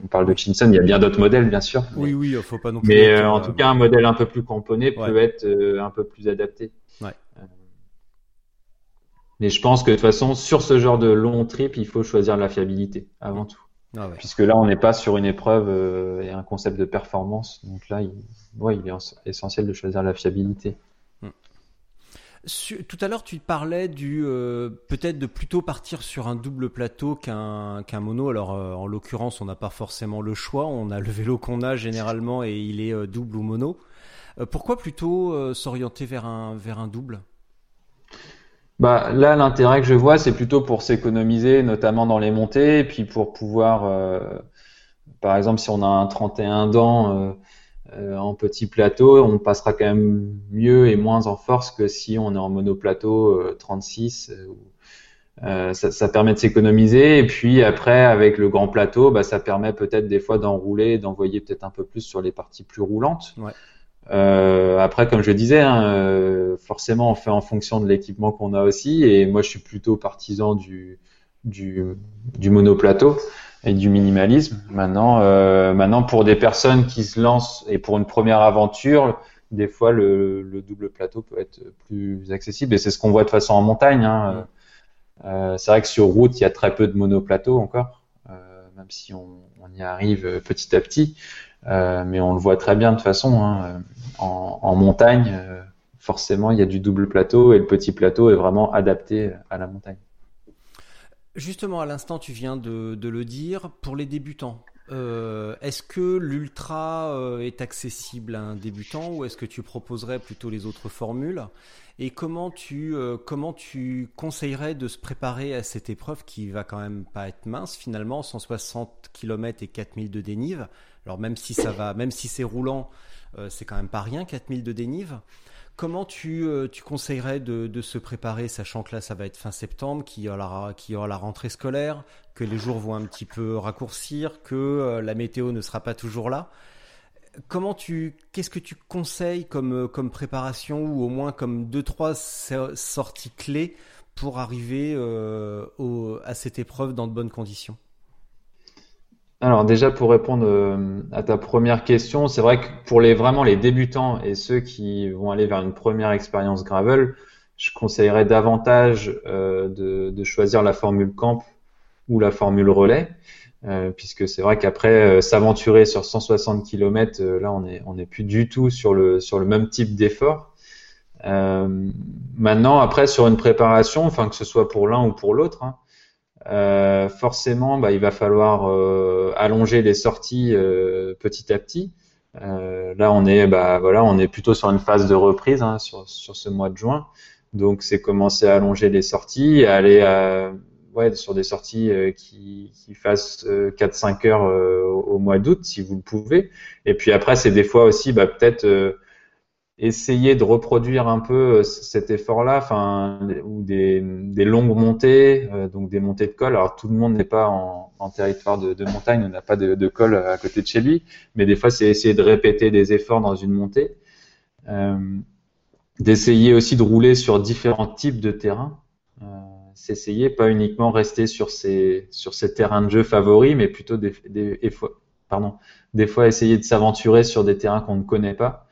on parle de Chinson. Il y a bien d'autres modèles, bien sûr. Oui, oui, faut pas non plus. Mais euh, en tout cas, un modèle un peu plus cramponné peut être un peu plus adapté. Ouais. Mais je pense que de toute façon, sur ce genre de long trip, il faut choisir la fiabilité avant tout. Ah Puisque là, on n'est pas sur une épreuve euh, et un concept de performance. Donc là, il, il est essentiel de choisir la fiabilité. Tout à l'heure, tu parlais du euh, peut-être de plutôt partir sur un double plateau qu'un mono. Alors, euh, en l'occurrence, on n'a pas forcément le choix. On a le vélo qu'on a généralement et il est double ou mono. pourquoi plutôt s'orienter vers un double? Bah, là, l'intérêt que je vois, c'est plutôt pour s'économiser, notamment dans les montées, puis pour pouvoir, euh, par exemple, si on a un 31 dents euh, euh, en petit plateau, on passera quand même mieux et moins en force que si on est en monoplateau 36. Ça, ça, permet de s'économiser, et puis après, avec le grand plateau, bah, ça permet peut-être des fois d'enrouler, d'envoyer peut-être un peu plus sur les parties plus roulantes. Ouais. Euh, après, comme je disais, hein, euh, forcément, on fait en fonction de l'équipement qu'on a aussi. Et moi, je suis plutôt partisan du, du, du monoplateau et du minimalisme. Maintenant, euh, maintenant, pour des personnes qui se lancent et pour une première aventure, des fois, le, le double plateau peut être plus accessible. Et c'est ce qu'on voit de façon en montagne. Hein. Euh, c'est vrai que sur route, il y a très peu de monoplateaux encore, même si on, on, y arrive petit à petit. mais on le voit très bien de toute façon. Hein en, montagne, euh, forcément, il y a du double plateau et le petit plateau est vraiment adapté à la montagne. Justement, à l'instant, tu viens de, le dire, pour les débutants, euh, est-ce que l'ultra euh, est accessible à un débutant ou est-ce que tu proposerais plutôt les autres formules? Et comment tu, comment tu conseillerais de se préparer à cette épreuve qui va quand même pas être mince finalement, 160 km et 4000 de dénive? Alors même si ça va, même si c'est roulant, euh, c'est quand même pas rien, 4000 de dénive. Comment tu, euh, tu conseillerais de, se préparer, sachant que là, ça va être fin septembre, qu'il y, aura, aura la rentrée scolaire, que les jours vont un petit peu raccourcir, que euh, la météo ne sera pas toujours là. Comment tu, qu'est-ce que tu conseilles comme, comme préparation ou au moins comme deux trois sorties clés pour arriver à cette épreuve dans de bonnes conditions? Alors déjà pour répondre euh, à ta première question, c'est vrai que pour les vraiment les débutants et ceux qui vont aller vers une première expérience gravel, je conseillerais davantage euh, de, choisir la formule camp ou la formule relais, euh, puisque c'est vrai qu'après s'aventurer sur 160 km, là on est on n'est plus du tout sur le sur le même type d'effort. maintenant après sur une préparation, enfin que ce soit pour l'un ou pour l'autre. Hein, euh, forcément, bah, il va falloir euh, allonger les sorties euh, petit à petit. là, on est, bah, voilà, on est plutôt sur une phase de reprise hein, sur, sur ce mois de juin. Donc, c'est commencer à allonger les sorties, aller à, ouais, sur des sorties qui, qui fassent 4-5 heures au, mois d'août, si vous le pouvez. Et puis après, c'est des fois aussi, bah, peut-être essayer de reproduire un peu euh, cet effort-là, enfin, ou des, longues montées, euh, donc des montées de col. Alors tout le monde n'est pas en, territoire de, montagne, on n'a pas de, de, col à côté de chez lui, mais des fois c'est essayer de répéter des efforts dans une montée, euh, d'essayer aussi de rouler sur différents types de terrains. Euh, s'essayer, pas uniquement rester sur ces sur ces terrains de jeu favoris, mais plutôt des, des, pardon, des fois essayer de s'aventurer sur des terrains qu'on ne connaît pas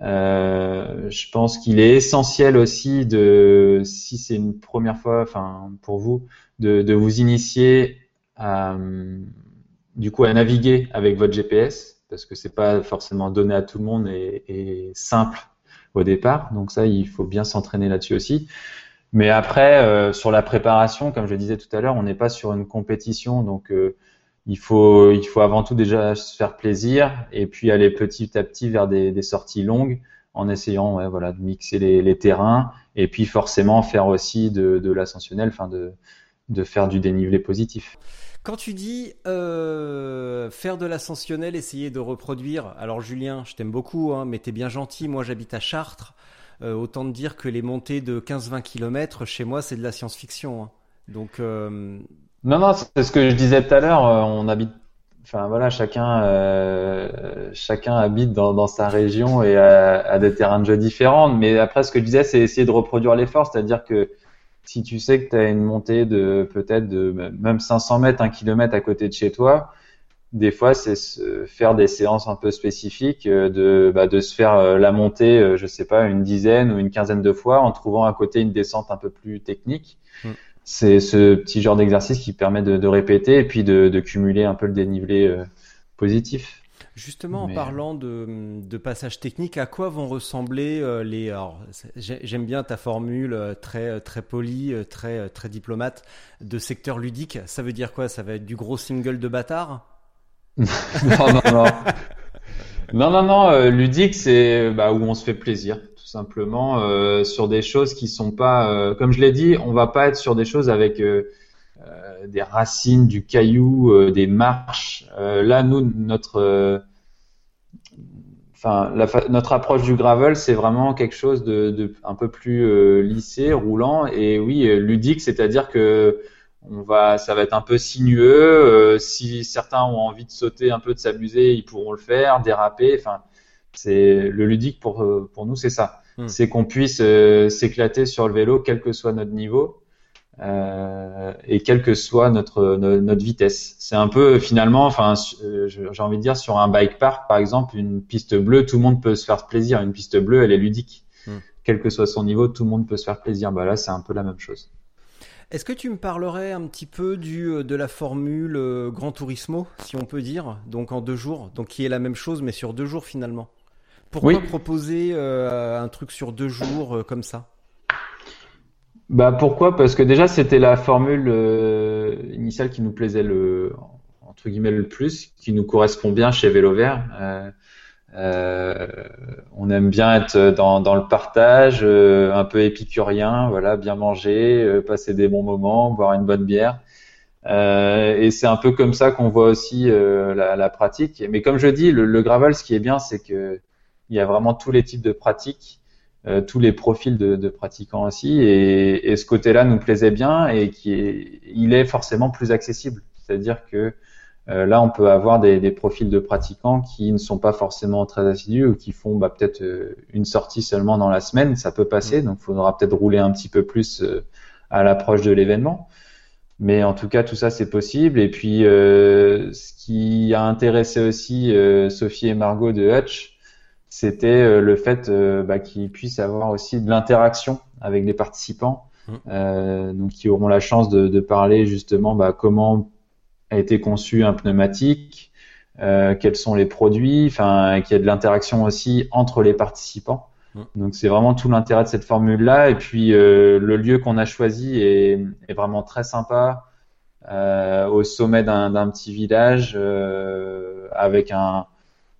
euh, je pense qu'il est essentiel aussi de, si c'est une première fois, enfin pour vous, de, de vous initier à, du coup à naviguer avec votre GPS parce que c'est pas forcément donné à tout le monde et, et simple au départ. Donc ça, il faut bien s'entraîner là-dessus aussi. Mais après, euh, sur la préparation, comme je disais tout à l'heure, on n'est pas sur une compétition, donc euh, il faut, il faut avant tout déjà se faire plaisir et puis aller petit à petit vers des, sorties longues en essayant voilà, de mixer les, terrains et puis forcément faire aussi de, l'ascensionnel, enfin de, de faire du dénivelé positif. Quand tu dis euh, faire de l'ascensionnel, essayer de reproduire, alors Julien, je t'aime beaucoup, hein, mais t'es bien gentil, moi j'habite à Chartres, euh, autant te dire que les montées de 15-20 km, chez moi c'est de la science-fiction. Hein. Donc euh, Non, non, c'est ce que je disais tout à l'heure. On habite enfin voilà, chacun, euh, chacun habite dans, dans, sa région et a, a, des terrains de jeu différents. Mais après, ce que je disais, c'est essayer de reproduire l'effort, c'est-à-dire que si tu sais que tu as une montée de peut-être de même 500 mètres, 1 km à côté de chez toi, des fois, c'est faire des séances un peu spécifiques, euh, de, bah, de se faire euh, la montée, euh, je sais pas, une dizaine ou une quinzaine de fois en trouvant à côté une descente un peu plus technique. Mm c'est ce petit genre d'exercice qui permet de, de, répéter et puis de, de, cumuler un peu le dénivelé euh, positif. Justement, en parlant de, de passages techniques, à quoi vont ressembler euh, les. J'aime bien ta formule euh, très très polie, très très diplomate de secteur ludique. Ça veut dire quoi? Ça va être du gros single de bâtard? *laughs* Non non non. non non non. ludique, c'est bah, où on se fait plaisir simplement euh, sur des choses qui sont pas, euh, comme je l'ai dit, on va pas être sur des choses avec euh, des racines, du caillou, des marches. là, nous, notre enfin notre approche du gravel c'est vraiment quelque chose de, un peu plus lissé roulant. Et oui ludique c'est-à-dire que ça va être un peu sinueux. Si certains ont envie de sauter un peu de s'amuser ils pourront le faire déraper. Enfin c'est le ludique pour pour nous, c'est ça. Hmm. C'est qu'on puisse euh, s'éclater sur le vélo, quel que soit notre niveau. Euh, et quelle que soit notre, notre, vitesse. C'est un peu finalement, enfin, euh, j'ai envie de dire sur un bike park par exemple, une piste bleue, tout le monde peut se faire plaisir. Une piste bleue, elle est ludique. Hmm. Quel que soit son niveau, tout le monde peut se faire plaisir. Bah là, c'est un peu la même chose. Est-ce que tu me parlerais un petit peu du, de la formule Grand Turismo, si on peut dire, donc en deux jours, donc qui est la même chose mais sur deux jours finalement? Pourquoi proposer euh, un truc sur deux jours euh, comme ça? Bah pourquoi? Parce que déjà c'était la formule euh, initiale qui nous plaisait le entre guillemets le plus, qui nous correspond bien chez Vélo Vert. on aime bien être dans, dans le partage, un peu épicurien, voilà, bien manger, passer des bons moments, boire une bonne bière. et c'est un peu comme ça qu'on voit aussi la, la, pratique. Mais comme je dis, le, le gravel, ce qui est bien, c'est que il y a vraiment tous les types de pratiques, euh, tous les profils de, de pratiquants aussi, et, et ce côté-là nous plaisait bien et qui est, il est forcément plus accessible. C'est-à-dire que euh, là, on peut avoir des, des, profils de pratiquants qui ne sont pas forcément très assidus ou qui font bah, peut-être euh, une sortie seulement dans la semaine, ça peut passer, mmh. donc il faudra peut-être rouler un petit peu plus à l'approche de l'événement. Mais en tout cas, tout ça, c'est possible. Et puis, euh, ce qui a intéressé aussi euh, Sophie et Margot de Hutch, c'était euh, le fait euh, bah, qu'ils puissent avoir aussi de l'interaction avec les participants, mmh. euh, donc qui auront la chance de, de parler justement bah, comment a été conçu un pneumatique, euh, quels sont les produits, enfin qu'il y ait de l'interaction aussi entre les participants. Mmh. Donc c'est vraiment tout l'intérêt de cette formule-là. Et puis euh, le lieu qu'on a choisi est, est, vraiment très sympa, euh, au sommet d'un petit village avec un,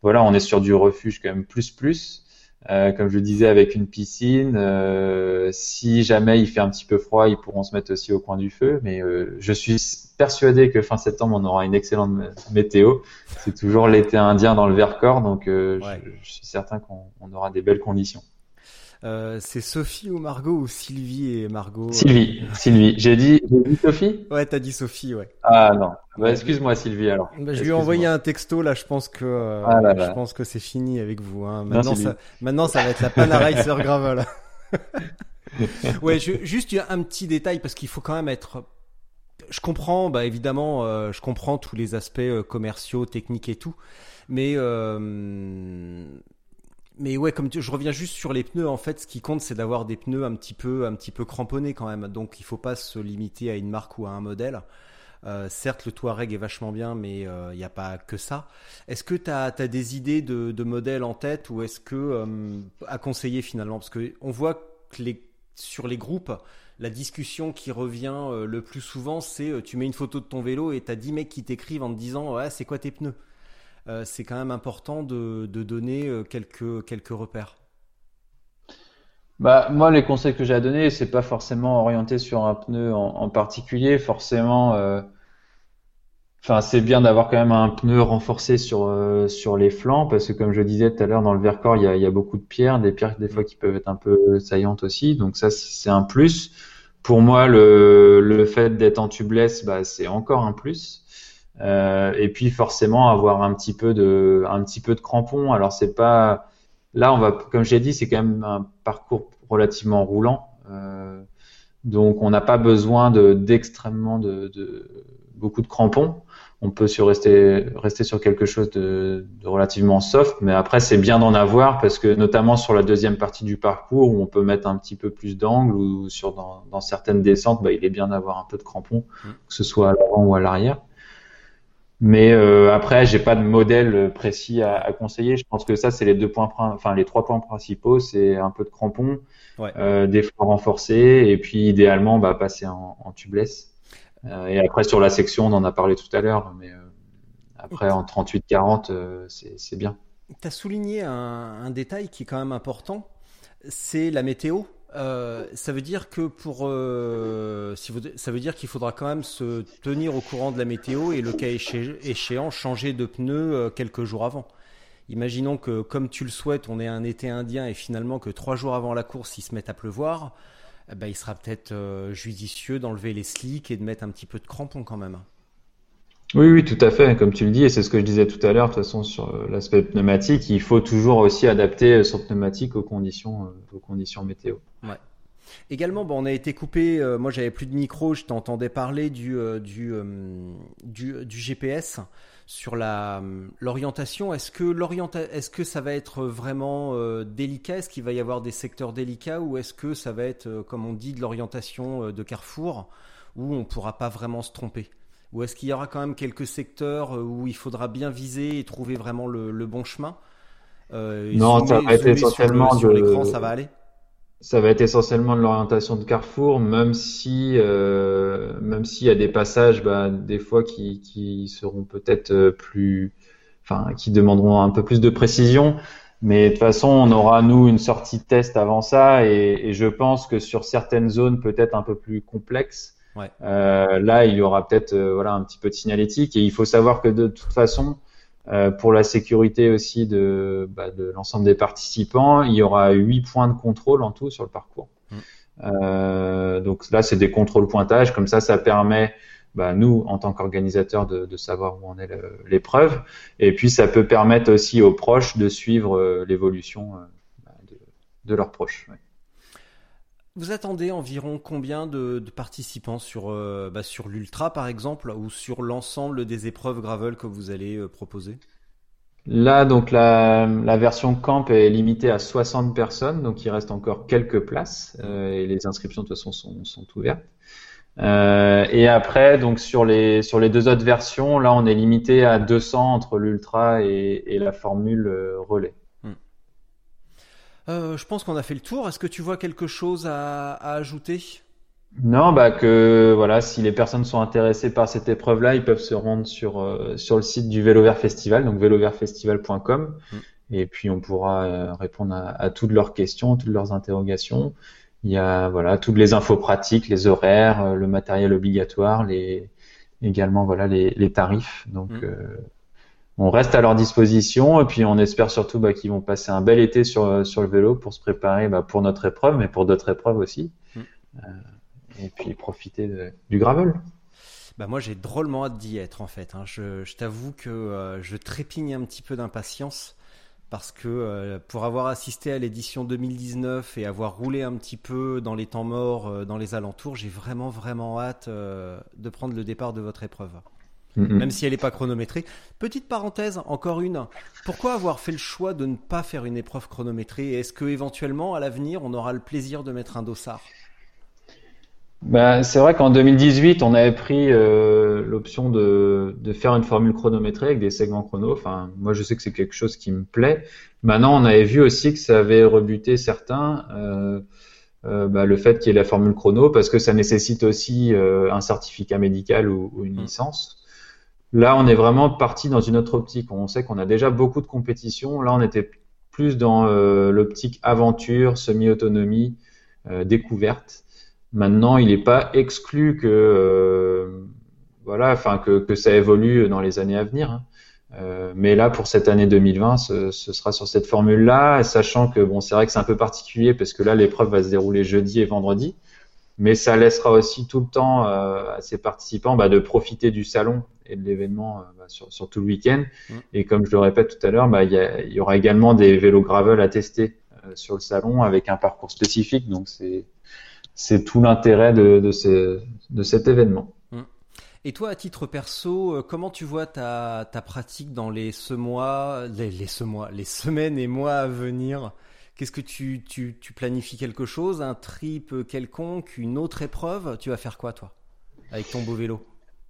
voilà, on est sur du refuge quand même plus plus. Euh, comme je le disais, avec une piscine. Euh, si jamais il fait un petit peu froid, ils pourront se mettre aussi au coin du feu. Mais euh, je suis persuadé que fin septembre, on aura une excellente météo. C'est toujours l'été indien dans le Vercors, donc je, je, suis certain qu'on aura des belles conditions. Euh, c'est Sophie ou Margot ou Sylvie et Margot Sylvie, Sylvie. J'ai dit, dit, Sophie? Ouais, t'as dit Sophie, ouais. Ah non. Bah, excuse-moi Sylvie alors. Bah, je lui ai envoyé un texto là. Je pense que euh, ah je pense que c'est fini avec vous. Hein. Maintenant, ça, maintenant, ça va être la Panaracer Gravel. *laughs* ouais, je, juste un petit détail parce qu'il faut quand même être. Je comprends, bah évidemment, euh, je comprends tous les aspects commerciaux, techniques et tout, mais mais ouais, comme je reviens juste sur les pneus. En fait, ce qui compte, c'est d'avoir des pneus un petit peu, un petit peu cramponnés quand même. Donc, il faut pas se limiter à une marque ou à un modèle. Euh, certes, le Touareg est vachement bien, mais il euh, n'y a pas que ça. Est-ce que tu as, des idées de, modèles en tête ou est-ce que euh, à conseiller finalement? Parce que on voit que les, sur les groupes, la discussion qui revient le plus souvent, c'est tu mets une photo de ton vélo et tu as 10 mecs qui t'écrivent en te disant ouais, c'est quoi tes pneus? Euh, c'est quand même important de, donner euh, quelques, quelques repères. Bah, moi, les conseils que j'ai à donner, c'est pas forcément orienté sur un pneu en, particulier. Forcément, euh, c'est bien d'avoir quand même un pneu renforcé sur sur les flancs parce que, comme je disais tout à l'heure, dans le Vercors, il y a, y a beaucoup de pierres, des pierres des fois qui peuvent être un peu saillantes aussi. Donc ça, c'est un plus. pour moi, le, le fait d'être en tubeless, bah, c'est encore un plus. Euh, et puis forcément avoir un petit peu de, un petit peu de crampon. Alors c'est pas, là on va, comme j'ai dit, c'est quand même un parcours relativement roulant. Euh, donc on n'a pas besoin de d'extrêmement de, de, beaucoup de crampons on peut sur rester, rester sur quelque chose de, relativement soft, mais après c'est bien d'en avoir parce que notamment sur la deuxième partie du parcours où on peut mettre un petit peu plus d'angle ou sur dans, certaines descentes, bah, il est bien d'avoir un peu de crampons, mm. que ce soit à l'avant ou à l'arrière. Mais euh, après, j'ai pas de modèle précis à, conseiller. Je pense que ça, c'est les deux points, enfin les trois points principaux, c'est un peu de crampons, euh, des flots renforcés, et puis idéalement, bah, passer en, en tubeless. Euh, et après, sur la section, on en a parlé tout à l'heure, mais euh, après, en 38-40, euh, c'est bien. Tu as souligné un, détail qui est quand même important, c'est la météo. Ça veut dire que pour, ça veut dire qu'il faudra quand même se tenir au courant de la météo et le cas échéant changer de pneus quelques jours avant. Imaginons que, comme tu le souhaites, on ait un été indien et finalement que trois jours avant la course, il se mette à pleuvoir. Eh ben, il sera peut-être euh, judicieux d'enlever les slicks et de mettre un petit peu de crampon quand même. Oui, oui, tout à fait, comme tu le dis, et c'est ce que je disais tout à l'heure, de toute façon, sur euh, l'aspect pneumatique, il faut toujours aussi adapter euh, son pneumatique aux conditions, aux conditions météo. Ouais. Également, bon, on a été coupé, moi j'avais plus de micro, je t'entendais parler du, GPS sur l'orientation. Est-ce que est-ce que ça va être vraiment euh, délicat? Est-ce qu'il va y avoir des secteurs délicats? Ou est-ce que ça va être, euh, comme on dit, de l'orientation euh, de Carrefour où on pourra pas vraiment se tromper? Ou est-ce qu'il y aura quand même quelques secteurs où il faudra bien viser et trouver vraiment le, bon chemin? Non, ça va être essentiellement sur l'écran, ça va aller? Ça va être essentiellement de l'orientation de Carrefour, même si euh, même s'il y a des passages, bah, des fois qui, qui seront peut-être euh, plus, enfin, qui demanderont un peu plus de précision. Mais de toute façon, on aura nous une sortie de test avant ça, et, et je pense que sur certaines zones peut-être un peu plus complexes, ouais. euh, là, il y aura peut-être euh, voilà un petit peu de signalétique. Et il faut savoir que de toute façon, euh, pour la sécurité aussi de, bah, de l'ensemble des participants, il y aura huit points de contrôle en tout sur le parcours. Mm. Euh, donc là, c'est des contrôles pointage. Comme ça, ça permet, bah, nous, en tant qu'organisateurs, de, de, savoir où en est l'épreuve. Et puis, ça peut permettre aussi aux proches de suivre euh, l'évolution euh, bah, de, de, leurs proches. Ouais. Vous attendez environ combien de, participants sur, euh, bah, sur l'Ultra par exemple ou sur l'ensemble des épreuves gravel que vous allez euh, proposer? Là, donc la, version camp est limitée à 60 personnes, donc il reste encore quelques places euh, et les inscriptions de toute façon sont, ouvertes. et après, donc sur les sur les deux autres versions, là on est limité à 200 entre l'ultra et la formule relais. Euh, je pense qu'on a fait le tour. Est-ce que tu vois quelque chose à, ajouter? Non, bah que voilà, si les personnes sont intéressées par cette épreuve-là, ils peuvent se rendre sur euh, sur le site du Vélo Vert Festival, donc vélovertfestival.com, mm. et puis on pourra euh, répondre à, toutes leurs questions, toutes leurs interrogations. Il y a voilà toutes les infos pratiques, les horaires, le matériel obligatoire, les également voilà les, les tarifs. Donc mm on reste à leur disposition et puis on espère surtout bah, qu'ils vont passer un bel été sur, sur le vélo pour se préparer bah, pour notre épreuve, mais pour d'autres épreuves aussi. Mm. Euh, et puis profiter du gravel. Bah moi j'ai drôlement hâte d'y être en fait. Hein. Je, je t'avoue que euh, je trépigne un petit peu d'impatience parce que euh, pour avoir assisté à l'édition 2019 et avoir roulé un petit peu dans les temps morts dans les alentours, j'ai vraiment vraiment hâte de prendre le départ de votre épreuve même si elle n'est pas chronométrée. Petite parenthèse, encore une. Pourquoi avoir fait le choix de ne pas faire une épreuve chronométrée? Est-ce que éventuellement, à l'avenir, on aura le plaisir de mettre un dossard? Bah, c'est vrai qu'en 2018, on avait pris euh, l'option de, de, faire une formule chronométrée avec des segments chrono. Enfin, moi, je sais que c'est quelque chose qui me plaît. Maintenant, on avait vu aussi que ça avait rebuté certains. Euh, euh, bah, le fait qu'il y ait la formule chrono parce que ça nécessite aussi un certificat médical ou, ou une mmh. licence. Là, on est vraiment parti dans une autre optique. On sait qu'on a déjà beaucoup de compétitions. Là, on était plus dans euh, l'optique aventure, semi-autonomie, euh, découverte. Maintenant, il n'est pas exclu que euh, voilà, enfin que, ça évolue dans les années à venir. Hein. mais là, pour cette année 2020, ce, ce sera sur cette formule-là, sachant que bon, c'est vrai que c'est un peu particulier parce que là, l'épreuve va se dérouler jeudi et vendredi. Mais ça laissera aussi tout le temps à ses participants bah, de profiter du salon et de l'événement bah, sur, sur, tout le week-end. Mm. Et comme je le répète tout à l'heure, bah, il y, y, aura également des vélos gravel à tester sur le salon avec un parcours spécifique. Donc c'est c'est tout l'intérêt de, de, ce, de cet événement. Et toi, à titre perso, euh, comment tu vois ta, ta pratique dans les ce mois, les, les ce mois, les semaines et mois à venir? Qu'est-ce que tu, tu, tu, planifies quelque chose, un trip quelconque, une autre épreuve? Tu vas faire quoi, toi, avec ton beau vélo?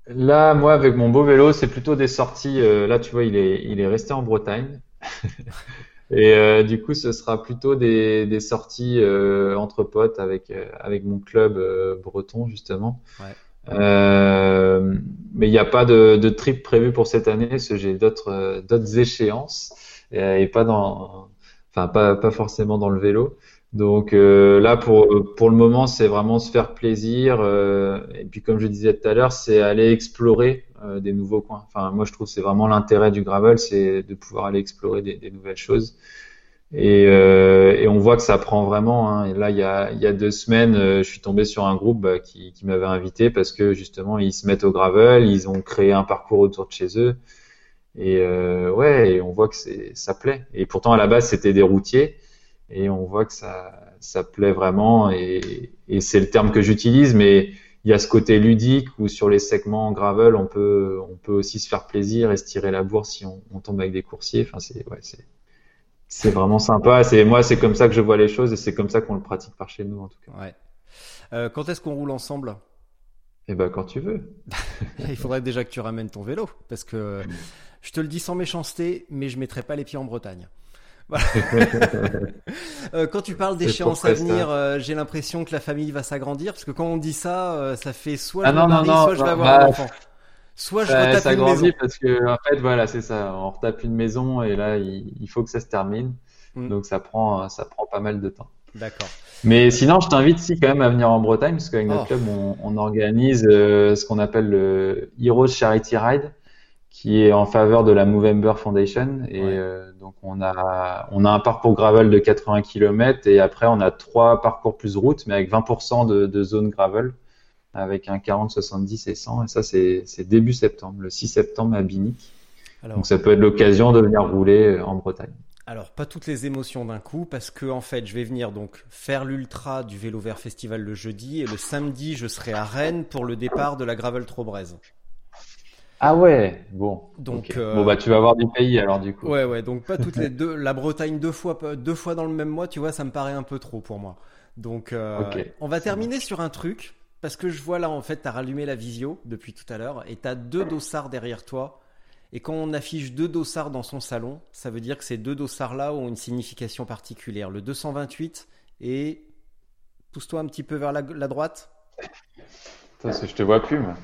Là, moi, avec mon beau vélo, c'est plutôt des sorties. Euh, là, tu vois, il est, il est resté en Bretagne. *laughs* Et euh, du coup, ce sera plutôt des, des sorties euh, entre potes avec, avec mon club breton, justement. Ouais. Euh, mais il n'y a pas de, de, trip prévu pour cette année, parce que j'ai d'autres d'autres échéances et, et, pas dans, enfin pas pas forcément dans le vélo. Donc euh, là pour pour le moment c'est vraiment se faire plaisir euh, et puis comme je disais tout à l'heure c'est aller explorer euh, des nouveaux coins. Enfin moi je trouve c'est vraiment l'intérêt du gravel c'est de pouvoir aller explorer des, des nouvelles choses. Et, euh, et, on voit que ça prend vraiment. Hein. Et là, il y a, il y a deux semaines, euh, je suis tombé sur un groupe bah, qui, qui m'avait invité parce que justement, ils se mettent au gravel, ils ont créé un parcours autour de chez eux. Et euh, ouais, on voit que c'est, ça plaît. Et pourtant, à la base, c'était des routiers. Et on voit que ça, ça plaît vraiment. Et, et c'est le terme que j'utilise, mais il y a ce côté ludique où sur les segments gravel, on peut, on peut aussi se faire plaisir et se tirer la bourse si on, on tombe avec des coursiers. Enfin, c'est, ouais, c'est, c'est vraiment sympa. C'est moi, c'est comme ça que je vois les choses et c'est comme ça qu'on le pratique par chez nous en tout cas. Ouais. Euh, quand est-ce qu'on roule ensemble? Eh ben quand tu veux. *laughs* Il faudrait déjà que tu ramènes ton vélo parce que je te le dis sans méchanceté, mais je mettrai pas les pieds en Bretagne. *laughs* euh, quand tu parles d'échéances à venir, euh, j'ai l'impression que la famille va s'agrandir parce que quand on dit ça, euh, ça fait soit ah je non, non, non, soit je vais avoir bah, un enfant. Soit je ça, retape ça une maison. parce que en fait voilà c'est ça. On retape une maison et là il, il faut que ça se termine. Mm. Donc ça prend ça prend pas mal de temps. D'accord. Mais sinon, je t'invite si quand même à venir en Bretagne, parce qu'avec notre Oh. club, on, on organise euh, ce qu'on appelle le Heroes Charity Ride, qui est en faveur de la Movember Foundation. Et Ouais. euh, donc on a on a un parcours gravel de 80 km et après on a trois parcours plus route, mais avec 20% de, de zone gravel, avec un 40, 70 et 100. Et ça c'est c'est début septembre, le 6 septembre à Binic. Alors, Donc ça peut être l'occasion de venir rouler euh, en Bretagne. Alors, pas toutes les émotions d'un coup, parce que en fait, je vais venir donc faire l'ultra du Vélo Vert Festival le jeudi, et le samedi, je serai à Rennes pour le départ de la Gravel Trobrez. Ah ouais, bon. Donc, euh, Bon bah tu vas voir du pays alors du coup. Ouais, ouais, donc pas toutes les *laughs* deux. La Bretagne deux fois, deux fois dans le même mois, tu vois, ça me paraît un peu trop pour moi. Donc, euh, on va terminer sur un truc, parce que je vois là, en fait, t'as rallumé la visio depuis tout à l'heure, et t'as deux dossards derrière toi. Et quand on affiche deux dossards dans son salon, ça veut dire que ces deux dossards-là ont une signification particulière. Le 228 et pousse-toi un petit peu vers la, la droite. Parce que je te vois plus, moi.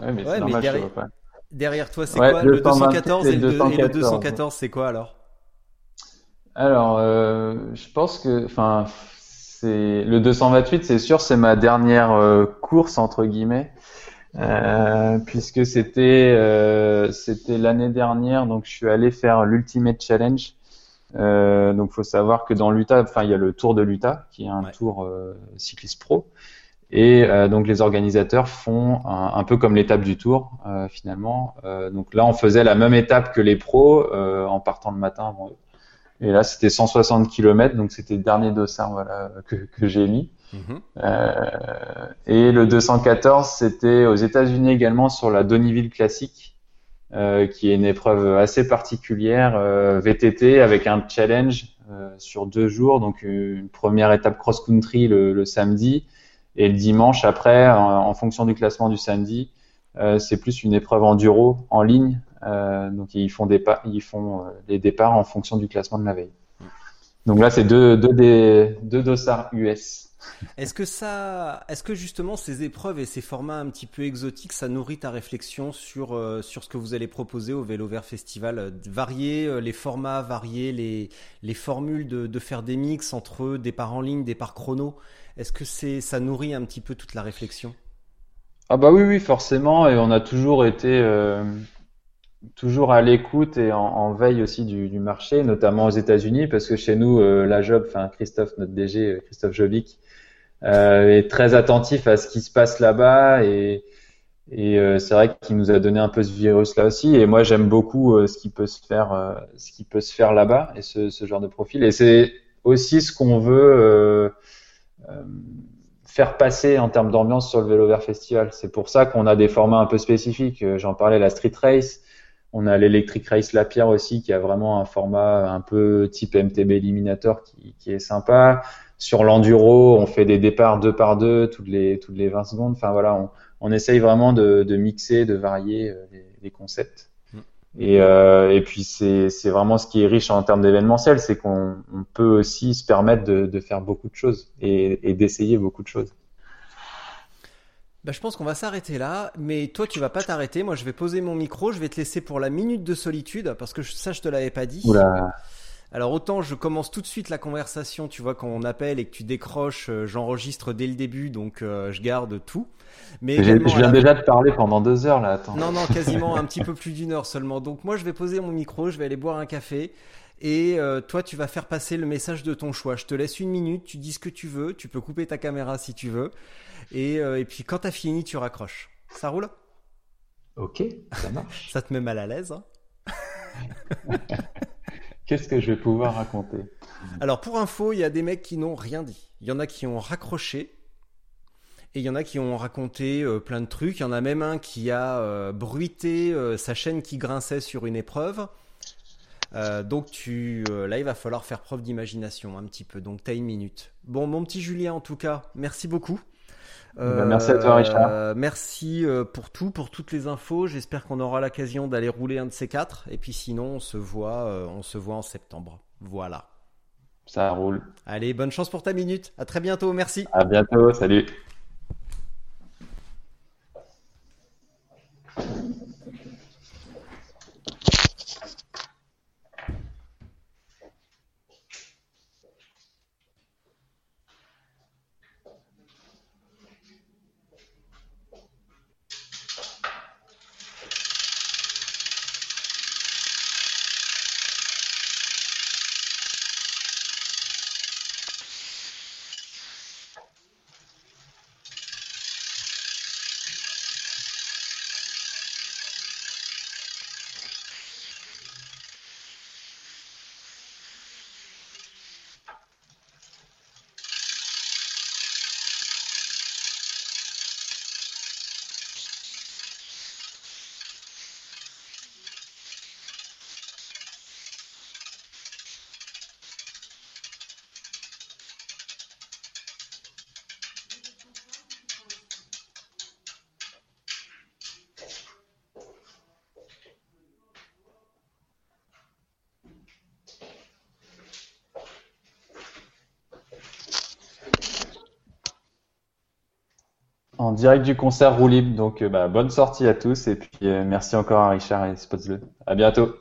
Ouais, mais Ouais, mais c'est normal, je te derrière- vois pas. Derrière toi, c'est Ouais, quoi Le 228 214 et le, deux- et le 214. 214, c'est quoi alors? Alors, euh, je pense que, enfin, c'est le 228, c'est sûr, c'est ma dernière euh, course entre guillemets, euh, puisque c'était euh, c'était l'année dernière, donc je suis allé faire l'Ultimate Challenge. Euh, donc, faut savoir que dans l'Utah, enfin, il y a le Tour de l'Utah, qui est un Ouais. tour euh, cycliste pro. Et euh, donc les organisateurs font un, un peu comme l'étape du tour euh, finalement. Euh, donc là on faisait la même étape que les pros euh, en partant le matin avant eux. Et là c'était 160 km donc c'était le dernier dossard voilà que, que j'ai mis. Mhm. Euh, et le 214 c'était aux États-Unis également sur la Donnyville Classic euh, qui est une épreuve assez particulière euh, VTT avec un challenge sur deux jours donc une première étape cross country le, le samedi et le dimanche, après, en, en fonction du classement du samedi, c'est plus une épreuve enduro en ligne. Euh, donc ils font, des ils font euh, les départs en fonction du classement de la veille. Donc là, c'est deux, deux, des, deux dossards US. Est-ce que ça, est-ce que justement ces épreuves et ces formats un petit peu exotiques, ça nourrit ta réflexion sur euh, sur ce que vous allez proposer au Vélo Vert Festival, euh, varier euh, les formats, varier les les formules de, de faire des mix entre départ en ligne, départ chrono? Est-ce que c'est ça nourrit un petit peu toute la réflexion? Ah bah oui, oui, forcément. Et on a toujours été euh, toujours à l'écoute et en, veille aussi du, du marché, notamment aux États-Unis, parce que chez nous, euh, la Job, enfin Christophe, notre DG, euh, Christophe Jovic, est très attentif à ce qui se passe là-bas et et euh, c'est vrai qu'il nous a donné un peu ce virus-là aussi. Et moi, j'aime beaucoup euh, ce qui peut se faire, euh, ce qui peut se faire là-bas et ce, ce, genre de profil. Et c'est aussi ce qu'on veut faire passer en termes d'ambiance sur le Vélo Vert Festival. C'est pour ça qu'on a des formats un peu spécifiques. J'en parlais, la Street Race. On a l'Electric Race La Pierre aussi, qui a vraiment un format un peu type MTB Eliminator qui, qui est sympa. Sur l'enduro, on fait des départs deux par deux toutes les toutes les 20 secondes. Enfin voilà, on, on essaye vraiment de, mixer, de varier euh, les, concepts. Mm. Et, euh, et puis c'est vraiment ce qui est riche en termes d'événementiel, c'est qu'on peut aussi se permettre de, faire beaucoup de choses et, d'essayer beaucoup de choses. Bah, je pense qu'on va s'arrêter là, mais toi tu vas pas t'arrêter. Moi je vais poser mon micro, je vais te laisser pour la minute de solitude parce que ça je te l'avais pas dit. Alors autant je commence tout de suite la conversation, tu vois quand on appelle et que tu décroches, euh, j'enregistre dès le début donc je garde tout. Mais je viens déjà de parler pendant deux heures là. Attends. Non, non, quasiment *laughs* un petit peu plus d'une heure seulement. Donc moi, je vais poser mon micro, je vais aller boire un café. Et euh, toi, tu vas faire passer le message de ton choix. Je te laisse une minute, tu dis ce que tu veux, tu peux couper ta caméra si tu veux. Et, euh, et puis quand t'as fini, tu raccroches. Ça roule? Ok, ça marche. *laughs* ça te met mal à l'aise hein? *laughs* Qu'est-ce que je vais pouvoir raconter? Alors pour info, il y a des mecs qui n'ont rien dit. Il y en a qui ont raccroché et il y en a qui ont raconté euh, plein de trucs. Il y en a même un qui a euh, bruité euh, sa chaîne qui grinçait sur une épreuve. donc tu, là, il va falloir faire preuve d'imagination un petit peu. Donc tu as une minute. Bon, mon petit Julien, en tout cas, merci beaucoup. Bah, merci à toi, Richard. merci pour tout, pour toutes les infos. J'espère qu'on aura l'occasion d'aller rouler un de ces quatre. Et puis sinon, on se voit, on se voit en septembre. Voilà. Ça roule. Allez, bonne chance pour ta minute. À très bientôt. Merci. À bientôt. Salut. Direct du concert Roulib. Donc, euh, bah, bonne sortie à tous et puis euh, merci encore à Richard et Spotzle. À bientôt.